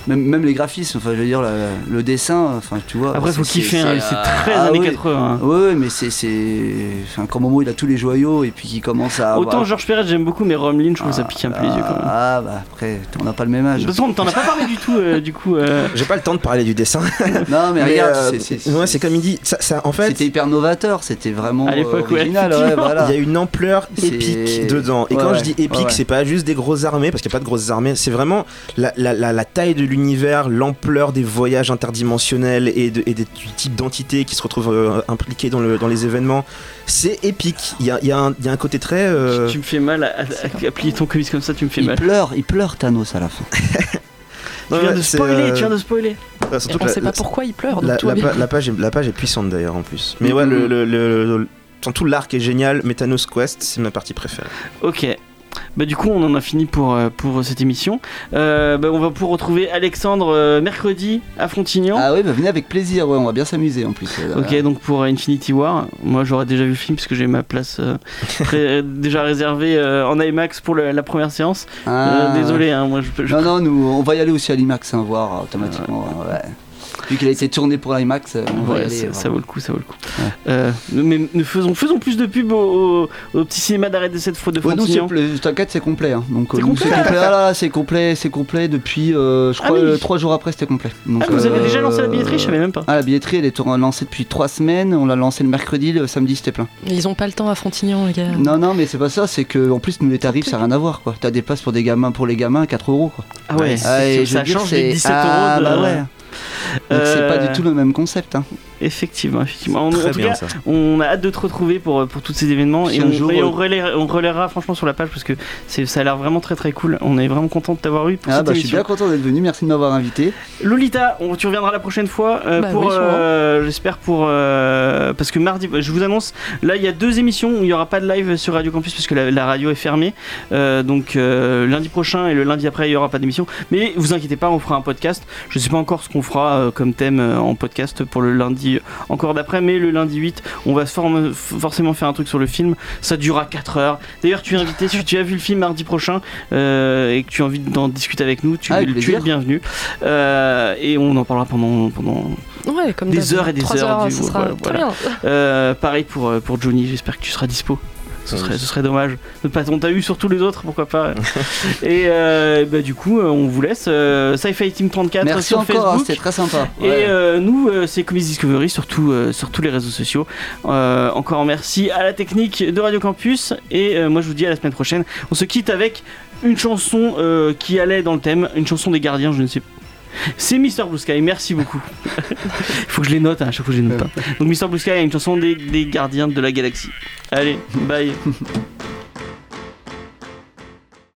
Même, même les graphismes, enfin je veux dire, le, le dessin, enfin tu vois. Après, faut kiffer, c'est- hein, c'est, euh, très ah années oui. 80. hein. Ouais, ouais, mais c'est. c'est... Enfin, qu'au moment où il a tous les joyaux et puis qu'il commence à. Autant avoir- George Perez, j'aime beaucoup, mais Romlin, je trouve que ça pique un peu les yeux quand même. Ah, bah après, on n'a pas le même âge. De toute façon, on t'en a pas parlé du tout, euh, du coup. euh, j'ai pas le temps de parler du dessin. *laughs* Non, mais, Mais, regarde, euh, c'est, c'est, ouais, c'est comme il dit. Ça, ça- en fait, c'était hyper novateur, c'était vraiment À l'époque, euh, original, ouais, voilà. Il y a une ampleur épique dedans. Et quand je dis épique, c'est pas juste des grosses armées, parce qu'il n'y a pas de grosses armées, c'est vraiment la, la- la- la taille de l'univers, l'ampleur des voyages interdimensionnels et, de- et des types d'entités qui se retrouvent euh, impliquées dans, le- dans les événements. C'est épique. Il y a, il y a un, il y a un côté très. euh, Tu me fais mal à, à- à plier ton comics comme ça, tu me fais Il mal. pleure, il pleure Thanos à la fin. *laughs* Tu ouais, viens de spoiler, euh, tu viens de spoiler. euh, surtout on sait la- pas pourquoi il pleure, La, page est, la page est puissante d'ailleurs en plus. Mais ouais, Mhm. le, le, le- le- enfin, tout l'arc est génial, mais Thanos Quest, c'est ma partie préférée. Ok. Bah du coup on en a fini pour, euh, pour cette émission. Euh, bah, on va pouvoir retrouver Alexandre euh, mercredi à Frontignan. Ah oui, bah venez avec plaisir, ouais, on va bien s'amuser en plus. euh, Ok donc pour Infinity War, moi j'aurais déjà vu le film puisque j'ai ma place euh, *laughs* pré- déjà réservée euh, en IMAX pour le- la première séance. Euh, Ah, désolé hein, moi je, je- Non, non, nous, on va y aller aussi à l'IMAX, hein, voir automatiquement. ouais. Vu qu'il a été tourné pour l'IMAX, euh, on va y Ouais, aller, ça, vaut le coup, ça vaut le coup. Ouais. Euh, mais nous faisons, faisons plus de pub au, au- au petit cinéma d'arrêt de cette fois de Ouais, non, Frontignan. t'inquiète, c'est complet. hein. Donc, C'est euh, complet c'est complet. Ah là, là, c'est complet, c'est complet depuis, euh, je Ah crois, oui. euh, trois jours après, c'était complet. Donc, Ah, vous avez euh, déjà lancé la billetterie, je savais même pas. Ah, la billetterie, elle est lancée depuis trois semaines. On l'a lancée le mercredi, le samedi, c'était plein. Ils ont pas le temps à Frontignan, les gars. Non, non, mais c'est pas ça. C'est que, en plus, nous, les tarifs, ça n'a rien à voir, quoi. T'as des places pour des gamins, pour les gamins, 4 euros, quoi. Ah ouais, Ah, ça change des 17 ah, euros. de- bah ouais. Donc, c'est pas Euh, du tout le même concept. Hein. Effectivement, effectivement. En, en Très tout bien cas, ça. on a hâte de te retrouver pour, pour tous ces événements et, un on, jour, et euh, on, relaiera, on relaiera franchement sur la page parce que c'est, ça a l'air vraiment très très cool. On est vraiment content de t'avoir eu pour Ah, cette bah, je suis bien content d'être venu. Merci de m'avoir invité. Lolita, on, tu reviendras la prochaine fois euh, Bah pour, oui, euh, j'espère pour euh, parce que mardi, je vous annonce, là il y a deux émissions où il n'y aura pas de live sur Radio Campus parce que la, la radio est fermée. Euh, donc euh, lundi prochain et le lundi après il y aura pas d'émission. Mais vous inquiétez pas, on fera un podcast. Je sais pas encore ce qu'on fera euh, comme thème euh, en podcast pour le lundi encore d'après, mais le lundi 8, on va forcément faire un truc sur le film. Ça durera 4 heures. D'ailleurs, tu es invité si tu as vu le film mardi prochain euh, et que tu as envie d'en discuter avec nous, tu, Ah, tu es le bienvenu. Euh, et on en parlera pendant, pendant Ouais, comme Des heures et des heures du- ce sera voilà, très voilà. bien. Euh, pareil pour, pour Johnny, j'espère que tu seras dispo. Ce serait, ce serait dommage. On t'a eu sur tous les autres, pourquoi pas. *laughs* et euh, bah, du coup, euh, on vous laisse. Euh, Sci-Fi Team 34 Merci sur encore, hein, Facebook. c'était très sympa. Et Ouais. euh, nous, c'est Comics Discovery sur, tout, sur tous les réseaux sociaux. Encore merci à la technique de Radio Campus. Et moi, je vous dis à la semaine prochaine. On se quitte avec une chanson qui allait dans le thème, une chanson des gardiens, je ne sais pas. C'est Mr. Blue Sky, merci beaucoup. Il *laughs* faut que je les note, hein, à chaque fois je les note pas. Donc Mr. Blue Sky a une chanson des gardiens de la galaxie. Allez, bye.